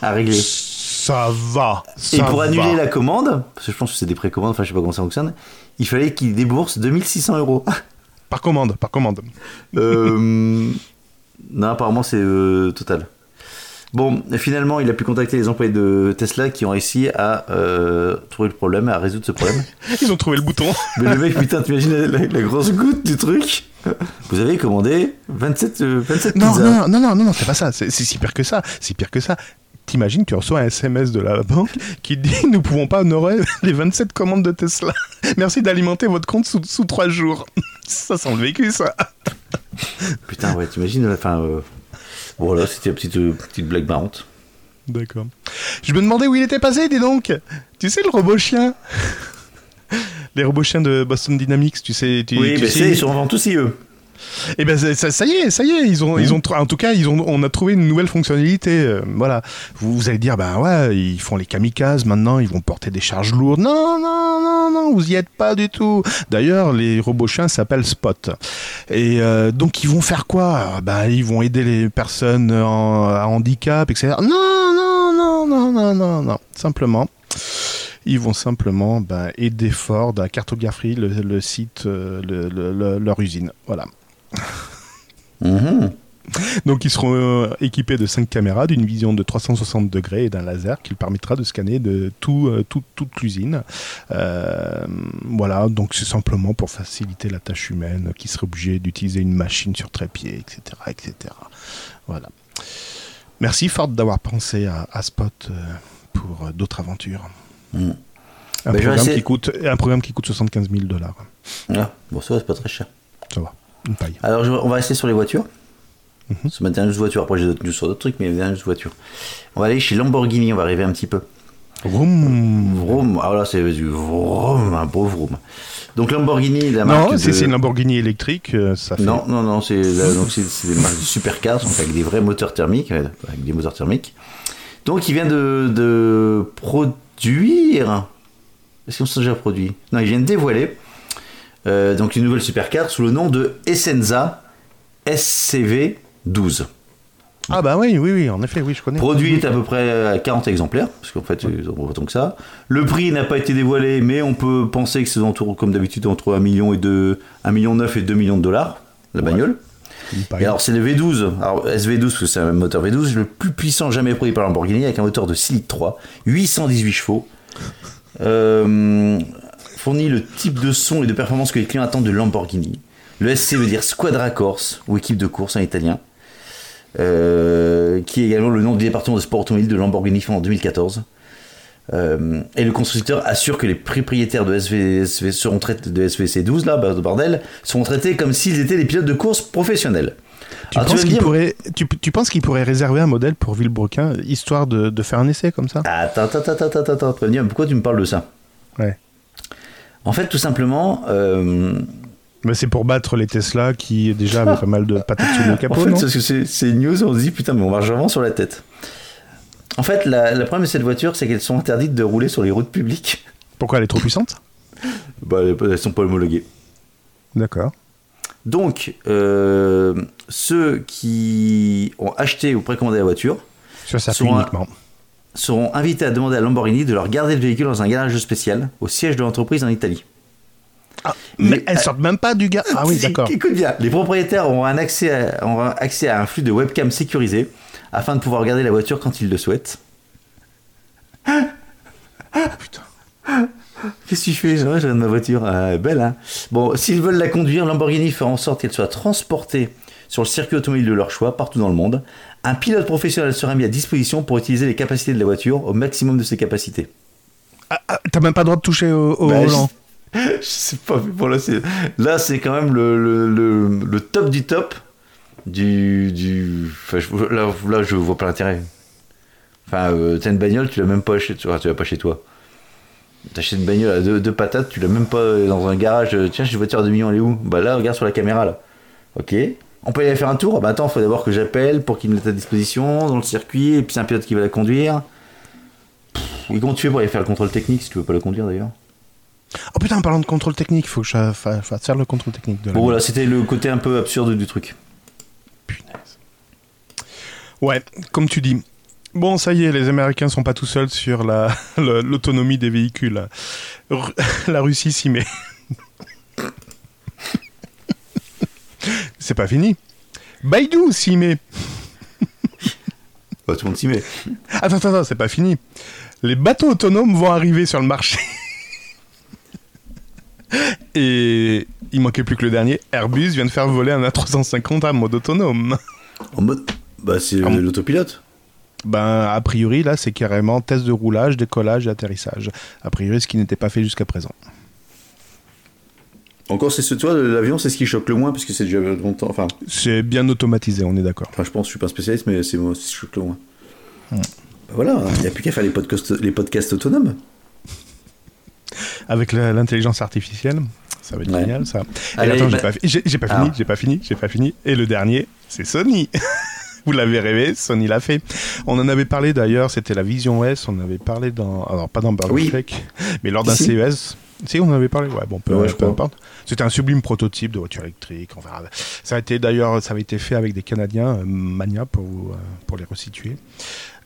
à régler. Ça va. Et pour annuler va. la commande, parce que je pense que c'est des précommandes, enfin je sais pas comment ça fonctionne, il fallait qu'il débourse 2600 euros. Par commande, par commande. Euh, non, apparemment c'est euh, total. Bon, finalement, il a pu contacter les employés de Tesla qui ont réussi à euh, trouver le problème, à résoudre ce problème. *laughs* Ils ont trouvé le bouton. Mais le mec, putain, t'imagines la, la- la grosse goutte du truc? Vous avez commandé 27, euh, 27 Non, pizzas. non, non, non, non, non, c'est pas ça. C'est c'est si pire que ça. C'est pire que ça. T'imagines, tu reçois un SMS de la banque qui dit *laughs* Nous pouvons pas honorer les 27 commandes de Tesla. Merci d'alimenter votre compte sous, sous 3 jours. *laughs* Ça sent le vécu, ça. Putain, ouais, t'imagines, enfin... euh, Voilà, c'était une petite, euh, petite blague marrante. D'accord. Je me demandais où il était passé, dis donc. Tu sais, le robot chien *laughs* Les robots chiens de Boston Dynamics, tu sais. Tu, oui, tu mais sais, ils sont en vente aussi, eux. Eh ben ça, ça- y est, ça y est, ils ont, ils ont, en tout cas, ils ont, on a trouvé une nouvelle fonctionnalité. euh, voilà, vous, vous allez dire, ben ouais, ils font les kamikazes maintenant, ils vont porter des charges lourdes. Non, non, non, non, vous y êtes pas du tout. D'ailleurs, les robots chiens s'appellent Spot. Et euh, donc, ils vont faire quoi? Ben, ils vont aider les personnes en, à handicap, etc. Non, non, non, non, non, non, non, simplement. ils vont simplement ben, aider Ford à cartographier le, le site, euh, le- le- leur usine. Voilà. Mhm. Donc ils seront euh, équipés de 5 caméras, d'une vision de 360 degrés et d'un laser qui leur permettra de scanner de tout, euh, tout- toute l'usine. Euh, voilà, donc c'est simplement pour faciliter la tâche humaine qui serait obligé d'utiliser une machine sur trépied, etc. etc. Voilà. Merci Ford d'avoir pensé à, à Spot pour d'autres aventures. Mhm. Un, vais programme qui coûte, un programme qui coûte 75 000 dollars. Ah, bon, ça va, c'est pas très cher. Ça va, une paille. Alors, je- on va rester sur les voitures. Mhm. C'est ma dernière news voiture. Après, j'ai d'autres news sur d'autres trucs, mais news voiture. On va aller chez Lamborghini, on va arriver un petit peu. Vroom. Vroom, alors là, c'est du vroom, un beau vroom. Donc, Lamborghini, la marque. Non, c'est de- c'est une Lamborghini électrique, euh, ça fait. Non, non, non, c'est la- donc c'est c'est des marques de supercars, donc avec des vrais moteurs thermiques, euh, avec des moteurs thermiques. Donc il vient de, de produire. Est-ce qu'on s'est déjà produit? Non, il vient de dévoiler euh, donc une nouvelle supercar sous le nom de Essenza SCV 12. Ah bah oui, oui, oui, en effet, oui, je connais. Produit à peu près à 40 exemplaires, parce qu'en fait, ils en autant que ça. Le prix n'a pas été dévoilé, mais on peut penser que c'est comme d'habitude, entre 1 million et 2, 1 million 9 et 2 millions de dollars, la bagnole. Et alors c'est le V12, alors SV12 parce que c'est un moteur V12 le plus puissant jamais produit par Lamborghini avec un moteur de 6 litres 3, 818 chevaux. Euh, fournit le type de son et de performance que les clients attendent de Lamborghini. Le SC veut dire Squadra Corse ou équipe de course en italien. Euh, qui est également le nom du département de sport automobile de Lamborghini fondé en 2014. Euh, et le constructeur assure que les propriétaires de, SV, SV seront traités, de SVC12, là, bah, de bordel, seront traités comme s'ils étaient des pilotes de course professionnels. tu, Alors, penses qu'il dire- pourrait, tu, tu penses qu'il pourrait réserver un modèle pour Villebrequin, histoire de, de faire un essai comme ça? Attends, attends, attends, attends, attends, tu pourquoi tu me parles de ça? Ouais. En fait, tout simplement, euh, Mais c'est pour battre les Tesla qui déjà avaient pas mal de patates sous le en capot, fait, non parce que c'est c'est news, on se dit, putain, mais on marche vraiment sur la tête. En fait, la, le problème de cette voiture, c'est qu'elles sont interdites de rouler sur les routes publiques. Pourquoi elle est trop puissante Bah, elles, sont pas homologuées. D'accord. Donc, euh, ceux qui ont acheté ou précommandé la voiture Sur ça Soit- uniquement. Seront invités à demander à Lamborghini de leur garder le véhicule dans un garage spécial au siège de l'entreprise en Italie. Mais Les- elles sortent même pas du gars. Ah oui, *laughs* d'accord. Écoute bien, les propriétaires auront un accès à, auront un accès à un flux de webcam sécurisé afin de pouvoir regarder la voiture quand ils le souhaitent. Qu'est-ce que tu fais Je regarde ma voiture? Ah, belle, hein Bon, s'ils veulent la conduire, Lamborghini fera en sorte qu'elle soit transportée sur le circuit automobile de leur choix, partout dans le monde. Un pilote professionnel sera mis à disposition pour utiliser les capacités de la voiture au maximum de ses capacités. Ah, ah, T'as même pas le droit de toucher au, au Bah, volant. je, *laughs* je sais pas, mais bon, là, c'est, là, c'est quand même le, le, le, le top du top du. du enfin, je- là, là, je vois pas l'intérêt. Enfin, euh, t'as une bagnole, tu l'as même pas chez toi. Tu l'as pas chez toi. T'as acheté une bagnole à deux, deux patates, tu l'as même pas dans un garage. euh, Tiens, j'ai une voiture à 2 millions, elle est où? Bah là, regarde sur la caméra, là. Ok. On peut y aller faire un tour Bah attends, faut d'abord que j'appelle pour qu'il me mette à disposition dans le circuit, et puis c'est un pilote qui va la conduire. Pff, Et comment tu fais pour aller faire le contrôle technique si tu veux pas la conduire d'ailleurs? Oh putain, en parlant de contrôle technique, il faut que je fa- fa- fasse faire le contrôle technique de Bon voilà, c'était le côté un peu absurde du truc. Punaise. Ouais, comme tu dis. Bon, ça y est, les Américains sont pas tout seuls sur la *laughs* le- l'autonomie des véhicules. *laughs* La Russie s'y met. C'est pas fini. Baidu s'y met. *laughs* Bah, tout le monde s'y met. Attends, attends, attends, c'est pas fini. Les bateaux autonomes vont arriver sur le marché. *laughs* Et il manquait plus que le dernier. Airbus vient de faire voler un A350 à mode autonome. En mode. Bah, c'est bon l'autopilote. Ben, a priori, là, c'est carrément test de roulage, décollage et atterrissage. A priori, ce qui n'était pas fait jusqu'à présent. Encore, c'est ce, toi, l'avion, c'est ce qui choque le moins, parce que c'est déjà longtemps. Enfin, C'est bien automatisé, on est d'accord. enfin, je pense, je suis pas un spécialiste, mais c'est moi, ce qui choque le moins. Voilà, il n'y a plus qu'à faire les podcasts, les podcasts autonomes. Avec l'intelligence artificielle, ça va être Ouais. génial, ça. Et Allez, attends, j'ai bah- j'ai- pas Ah. fini, j'ai pas fini, j'ai pas fini. Et le dernier, c'est Sony. *laughs* Vous l'avez rêvé, Sony l'a fait. On en avait parlé d'ailleurs, c'était la Vision S, on avait parlé dans... Alors, pas dans Burger Oui. Mais lors d'un. CES. Si, on en avait parlé, ouais, bon, peu, Ouais, importe. C'était un sublime prototype de voiture électrique. Verra. Ça a été d'ailleurs, ça avait été fait avec des Canadiens, euh, Mania pour, vous, euh, pour les resituer.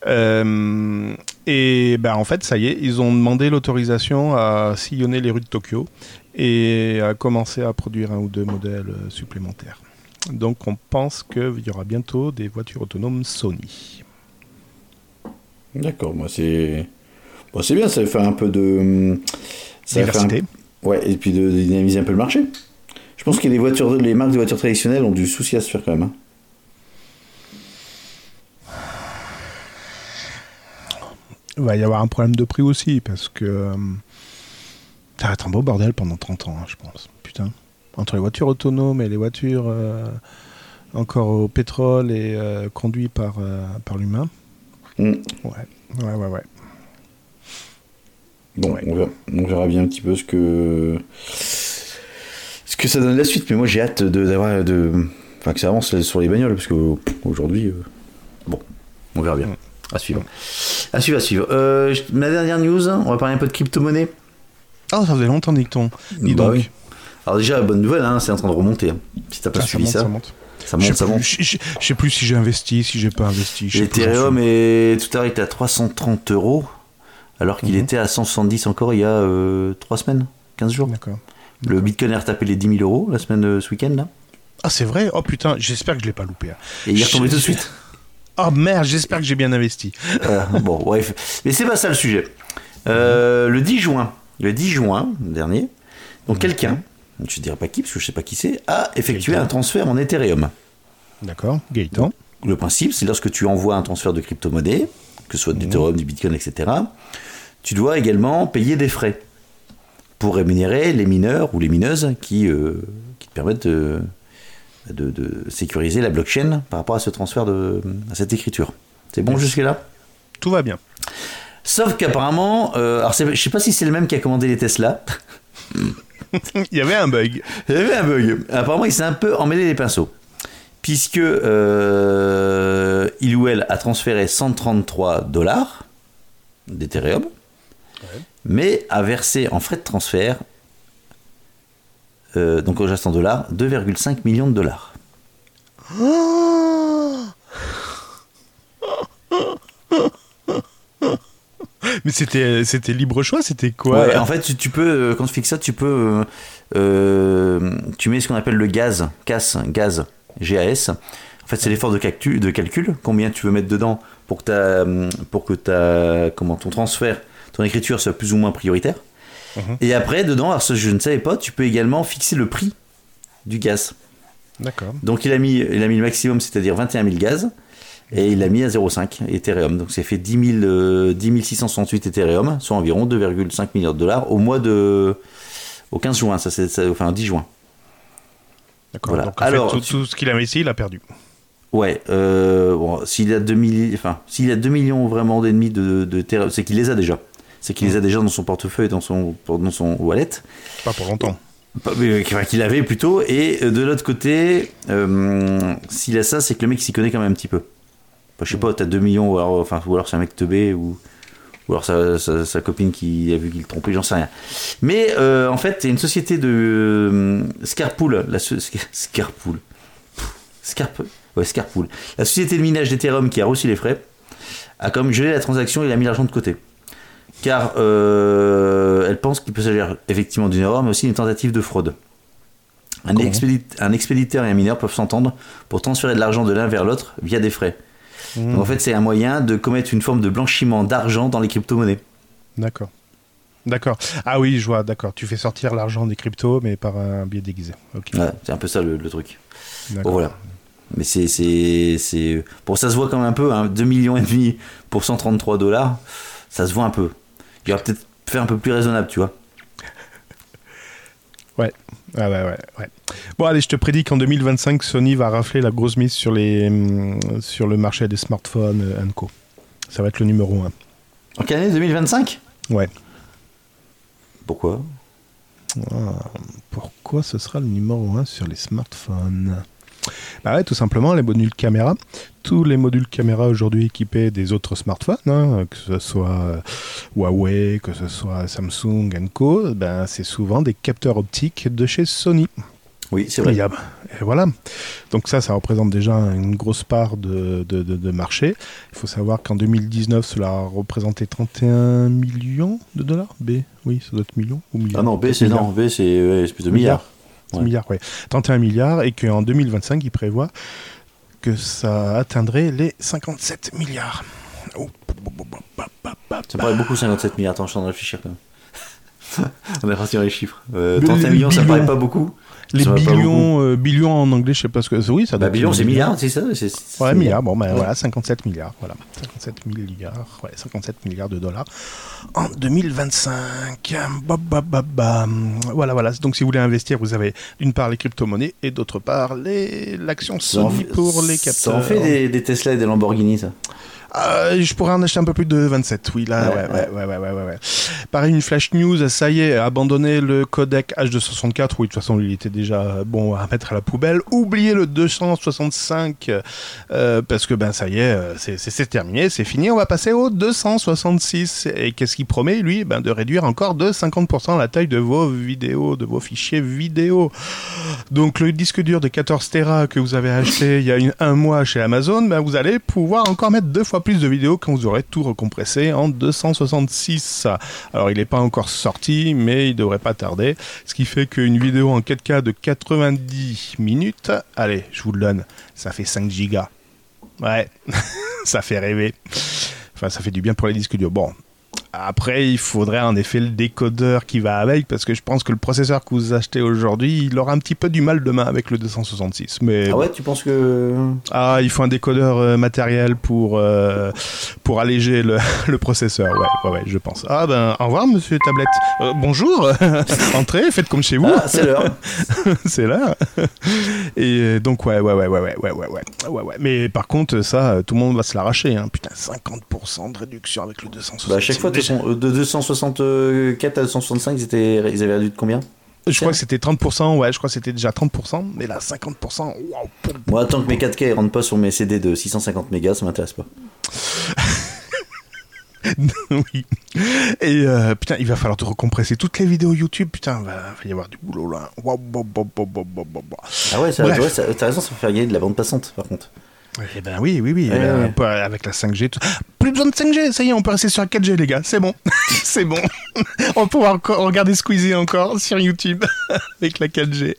Euh, Et ben en fait, ça y est, ils ont demandé l'autorisation à sillonner les rues de Tokyo et à commencer à produire un ou deux modèles supplémentaires. Donc on pense qu'il y aura bientôt des voitures autonomes Sony. D'accord, moi c'est. Bon, c'est bien, ça fait un peu de. Ça fait un- Diversité. Ouais, et puis de, de dynamiser un peu le marché. Je pense que les, voitures, les marques de voitures traditionnelles ont du souci à se faire quand même. hein. Il va y avoir un problème de prix aussi parce que euh, ça va être un beau bordel pendant 30 ans, hein, je pense. Putain. Entre les voitures autonomes et les voitures euh, encore au pétrole et euh, conduites par, euh, par l'humain. Mm. Ouais, ouais, ouais, ouais. Bon, Ouais. on, verra, on verra bien un petit peu ce que ce que ça donne la suite. Mais moi, j'ai hâte de d'avoir de, enfin que ça avance sur les bagnoles parce que aujourd'hui, euh, bon, on verra bien. Mm. À suivre. À suivre, à suivre. Euh, je- ma dernière news, on va parler un peu de crypto-monnaie. Oh, ça faisait longtemps, dit-on. Dis Bah donc. oui. Alors déjà, bonne nouvelle, hein, c'est en train de remonter. hein. Si t'as pas Ah, ça suivi monte, ça, ça monte. ça Je monte, sais ça plus- monte. je- je- je sais plus si j'ai investi, si j'ai pas investi. je L'Ethereum est tout à l'heure il était à 330 euros, alors qu'il Mhm. était à 170 encore il y a 3 semaines, 15 jours. D'accord. Le Bitcoin a retapé les 10 000 euros la semaine euh, ce week-end là, Ah, c'est vrai? Oh putain, j'espère que je l'ai pas loupé. hein. et il est retombé tout de suite. Oh *laughs* merde, j'espère que j'ai bien investi. *laughs* Euh, bon, bref, mais c'est pas ça le sujet. Euh, le 10 juin, le 10 juin dernier, donc quelqu'un, je dirais pas qui parce que je sais pas qui c'est, a effectué un transfert en Ethereum. D'accord, Gaëtan. Le principe, c'est lorsque tu envoies un transfert de crypto-monnaie, que ce soit du Ethereum, du Bitcoin, etc., tu dois également payer des frais pour rémunérer les mineurs ou les mineuses qui, euh, qui te permettent de, de- de sécuriser la blockchain par rapport à ce transfert de à cette écriture. C'est bon jusque-là? Tout va bien. Sauf qu'apparemment, euh, alors je sais pas si c'est le même qui a commandé les Tesla. *laughs* Il y avait un bug. *laughs* Il y avait un bug. Apparemment, il s'est un peu emmêlé les pinceaux. Puisque euh, il ou elle a transféré 133 dollars d'Ethereum, mais a versé en frais de transfert, euh, donc au geste en dollars, 2,5 millions de dollars. Mais c'était c'était libre choix, c'était quoi Ouais, en fait, tu, tu peux, euh, quand tu fixes ça, tu peux. euh, tu mets ce qu'on appelle le gaz, CAS, gaz, GAS. En fait, c'est l'effort de, calcul, de calcul, combien tu veux mettre dedans pour que, ta, pour que ta, comment, ton transfert, ton écriture soit plus ou moins prioritaire. Mhm. Et après, dedans, alors ça, je ne savais pas, tu peux également fixer le prix du gaz. D'accord. Donc, il a mis, il a mis le maximum, c'est-à-dire 21 000 gaz, et il a mis à 0,5 Ethereum. Donc, ça fait 10, 000, euh, 10 668 Ethereum, soit environ 2,5 milliards de dollars au mois de. au 15 juin, ça c'est ça- enfin 10 juin. D'accord. Voilà. Donc en Alors, fait, tout, tu- tout ce qu'il a investi, il a perdu. Ouais, euh, bon, s'il a 2 millions, enfin, s'il a 2 millions vraiment d'ennemis de, de Ethereum, c'est qu'il les a déjà. C'est qu'il les a déjà dans son portefeuille, dans son, dans son wallet. Pas pour longtemps. Euh, enfin, qu'il avait plutôt. Et euh, de l'autre côté, euh, s'il a ça, c'est que le mec s'y connaît quand même un petit peu. Enfin, je sais pas, t'as 2 millions, ou alors, enfin, ou alors c'est un mec teubé, ou, ou alors sa, sa- sa copine qui a vu qu'il trompait, j'en sais rien. Mais euh, en fait, il y a une société de euh, Scarpool, la Scarpool. Scarp, ouais, Scarpool. La société de minage d'Ethereum qui a reçu les frais a comme gelé la transaction et il a mis l'argent de côté. Car euh, elle pense qu'il peut s'agir effectivement d'une erreur, mais aussi d'une tentative de fraude. Un, Comment expédit- un expéditeur et un mineur peuvent s'entendre pour transférer de l'argent de l'un vers l'autre via des frais. Mmh. Donc en fait, c'est un moyen de commettre une forme de blanchiment d'argent dans les crypto-monnaies. D'accord. D'accord. Ah oui, je vois, d'accord. Tu fais sortir l'argent des cryptos, mais par un biais déguisé. Ok. Ouais, c'est un peu ça le, le truc. Bon, voilà. Mais c'est, c'est, c'est... Bon, ça se voit quand même un peu, hein, 2 millions et demi pour 133 dollars, ça se voit un peu. Il aurait peut-être fait un peu plus raisonnable, tu vois. *laughs* Ouais. Ah ouais, ouais, ouais. Bon, allez, je te prédis qu'en 2025, Sony va rafler la grosse mise sur, les, hum, sur le marché des smartphones euh, Co. Ça va être le numéro 1. En quelle année 2025 Ouais. Pourquoi? Pourquoi ce sera le numéro 1 sur les smartphones? Bah ouais, tout simplement, les modules caméra. Tous les modules caméra aujourd'hui équipés des autres smartphones, hein, que ce soit euh, Huawei, que ce soit Samsung Co, ben, c'est souvent des capteurs optiques de chez Sony. Oui, c'est vrai. et voilà. Donc ça, ça représente déjà une grosse part de, de, de- de marché. Il faut savoir qu'en 2019, cela a représenté 31 millions de dollars. B, oui, ça doit être millions ou milliards. Ah non, B, c'est milliards. non, B, c'est ouais, c'est plutôt milliard. C'est Ouais. milliards, ouais. 31 milliards et qu'en 2025, il prévoit que ça atteindrait les 57 milliards. Oh, Ça paraît beaucoup 57 milliards. Attends, je suis en train de réfléchir quand même. *laughs* On est parti dans les chiffres. Euh, Mais 31 les millions, ça paraît pas beaucoup. Les Ça billions, euh, billions en anglais, je sais pas ce que c'est. Oui, ça Bah, billions, c'est milliards, c'est ça c'est- c'est Ouais, milliards. Bon, ben Ouais. voilà, 57 milliards. Voilà, 57 milliards. Ouais, 57 milliards de dollars en 2025. Bam, bam, bam, bam. Voilà, voilà. Donc, si vous voulez investir, vous avez d'une part les crypto-monnaies et d'autre part les l'action Ça en Sony fait- pour les Ça capteurs. en fait des, des Tesla et des Lamborghini, ça? Euh, je pourrais en acheter un peu plus de 27, oui, là, ouais, Ouais, ouais, ouais, ouais, ouais. Pareil, une flash news, ça y est, abandonner le codec H264, oui, de toute façon, il était déjà bon à mettre à la poubelle. Oubliez le 265, euh, parce que, ben, ça y est, euh, c'est- terminé, c'est fini, on va passer au 266. Et qu'est-ce qu'il promet, lui? Ben, de réduire encore de 50% la taille de vos vidéos, de vos fichiers vidéo. Donc, le disque dur de 14 Tera que vous avez acheté il y a une- un mois chez Amazon, ben, vous allez pouvoir encore mettre deux fois plus de vidéos quand vous aurez tout recompressé en 266. Alors, il n'est pas encore sorti, mais il devrait pas tarder. Ce qui fait qu'une vidéo en 4K de 90 minutes, allez, je vous le donne, ça fait 5 gigas. Ouais, *laughs* ça fait rêver. Enfin, ça fait du bien pour les disques durs. Bon. Après, il faudrait en effet le décodeur qui va avec, parce que je pense que le processeur que vous achetez aujourd'hui, il aura un petit peu du mal demain avec le 266. Mais Ah ouais, tu penses que. ah, il faut un décodeur euh, matériel pour, euh, pour alléger le, *laughs* le processeur. Ouais, ouais, ouais, je pense. Ah ben, au revoir, monsieur Tablette. Euh, bonjour, *laughs* entrez, faites comme chez vous. Ah, c'est l'heure. *laughs* c'est là. Et donc, ouais, ouais, ouais, ouais, ouais, ouais, ouais, ouais, ouais. Mais par contre, ça, tout le monde va se l'arracher. Hein. Putain, 50% de réduction avec le 266. Bah, à chaque fois, euh, de 264 à 265, ils, étaient, ils avaient réduit de combien? Je crois que c'était 30%, ouais, je crois que c'était déjà 30%, mais là, 50%, waouh Moi, tant que mes 4K rentrent pas sur mes CD de 650 mégas, ça m'intéresse pas. *laughs* oui. Et euh, putain, il va falloir te recompresser toutes les vidéos YouTube, putain, va, va y avoir du boulot là. Ah ouais, ça, ouais, t'as raison, ça va faire gagner de la bande passante, par contre. Eh ben oui, oui, oui. Euh, on peut- avec la 5G. tout- Plus besoin de 5G, ça y est, on peut rester sur la 4G, les gars. C'est bon. *laughs* c'est bon. *laughs* on encore regarder Squeezie encore sur YouTube *laughs* avec la 4G.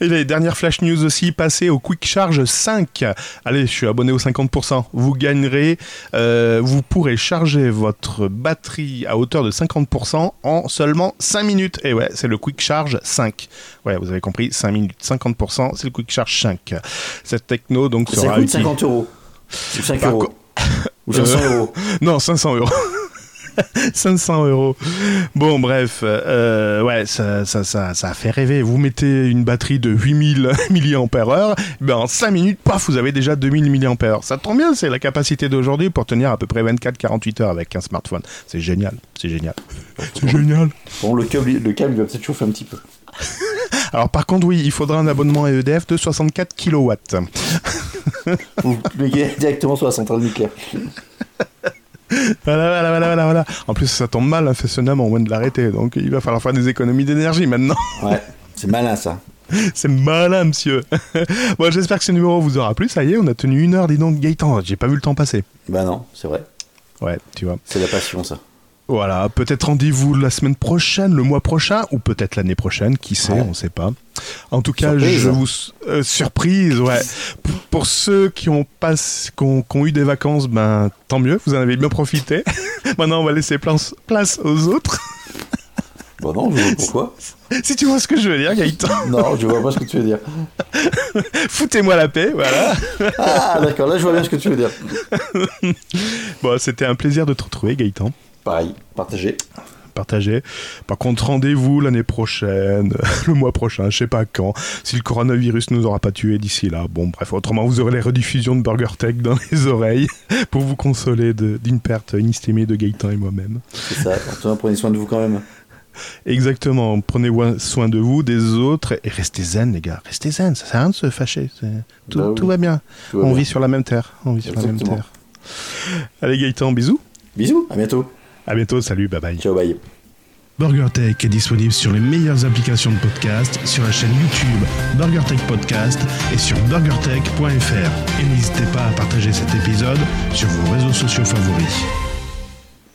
Et les dernières flash news aussi, passez au Quick Charge 5. Allez, je suis abonné au 50%. Vous gagnerez, euh, vous pourrez charger votre batterie à hauteur de 50% en seulement 5 minutes. Et ouais, c'est le Quick Charge 5. Ouais, vous avez compris, 5 minutes, 50%, c'est le Quick Charge 5. Cette techno donc Ça sera coûte utilisée. 50 euros. Ou 5 Par euros. Ou 500 *laughs* Euh, euros. Non, 500 euros. *laughs* 500 euros. Bon, bref, euh, ouais, ça, ça, ça, fait rêver. Vous mettez une batterie de 8000 mAh, *laughs* ben en 5 minutes, paf, vous avez déjà 2000 mAh. Ça tombe bien, c'est la capacité d'aujourd'hui pour tenir à peu près 24-48 heures avec un smartphone. C'est génial, c'est génial. C'est génial. Bon, le câble, le câble, il va peut-être chauffer un petit peu. *laughs* Alors, par contre, oui, il faudra un abonnement à EDF de 64 kW. Ou directement sur la centrale nucléaire. Voilà, voilà, voilà, voilà, voilà. En plus, ça tombe mal, hein, Fessenum, on vient de l'arrêter, donc il va falloir faire des économies d'énergie maintenant. *laughs* Ouais, c'est malin ça. C'est malin, monsieur. *laughs* bon, j'espère que ce numéro vous aura plu. Ça y est, on a tenu une heure, dis donc, Gaëtan. J'ai pas vu le temps passer. Bah non, c'est vrai. Ouais, tu vois. C'est la passion ça. Voilà, peut-être rendez-vous la semaine prochaine, le mois prochain, ou peut-être l'année prochaine, qui sait, Ouais. on sait pas. En tout cas, Surprise. je vous euh, surprise, ouais. Pour, pour ceux qui ont pas, qui ont, qui ont eu des vacances, ben tant mieux, vous en avez bien profité. *laughs* Maintenant, on va laisser place, place aux autres. Bon non, je vois pourquoi. *laughs* si tu vois ce que je veux dire, Gaëtan, *laughs* Non, je vois pas ce que tu veux dire. foutez-moi la paix, voilà. Ah d'accord, là je vois bien ce que tu veux dire. Bon, c'était un plaisir de te retrouver, Gaëtan. Pareil, partagez. Partagez. Par contre, rendez-vous l'année prochaine, *laughs* le mois prochain, je sais pas quand, si le coronavirus nous aura pas tués d'ici là. Bon, bref, autrement, vous aurez les rediffusions de Burger Tech dans *laughs* les oreilles *laughs* pour vous consoler d'une perte inestimée de Gaëtan et moi-même. C'est ça. Prenez soin de vous quand même. Exactement. Prenez soin de vous, des autres, et restez zen, les gars. Restez zen, ça sert à rien de se fâcher. Tout, Bah oui. tout va bien. Tout va On bien. vit sur la même terre. On vit sur la même terre. Allez, Gaëtan, bisous. Bisous, à bientôt. À bientôt, salut, bye bye. Ciao, bye. BurgerTech est disponible sur les meilleures applications de podcast, sur la chaîne YouTube BurgerTech Podcast et sur burgertech.fr. Et n'hésitez pas à partager cet épisode sur vos réseaux sociaux favoris.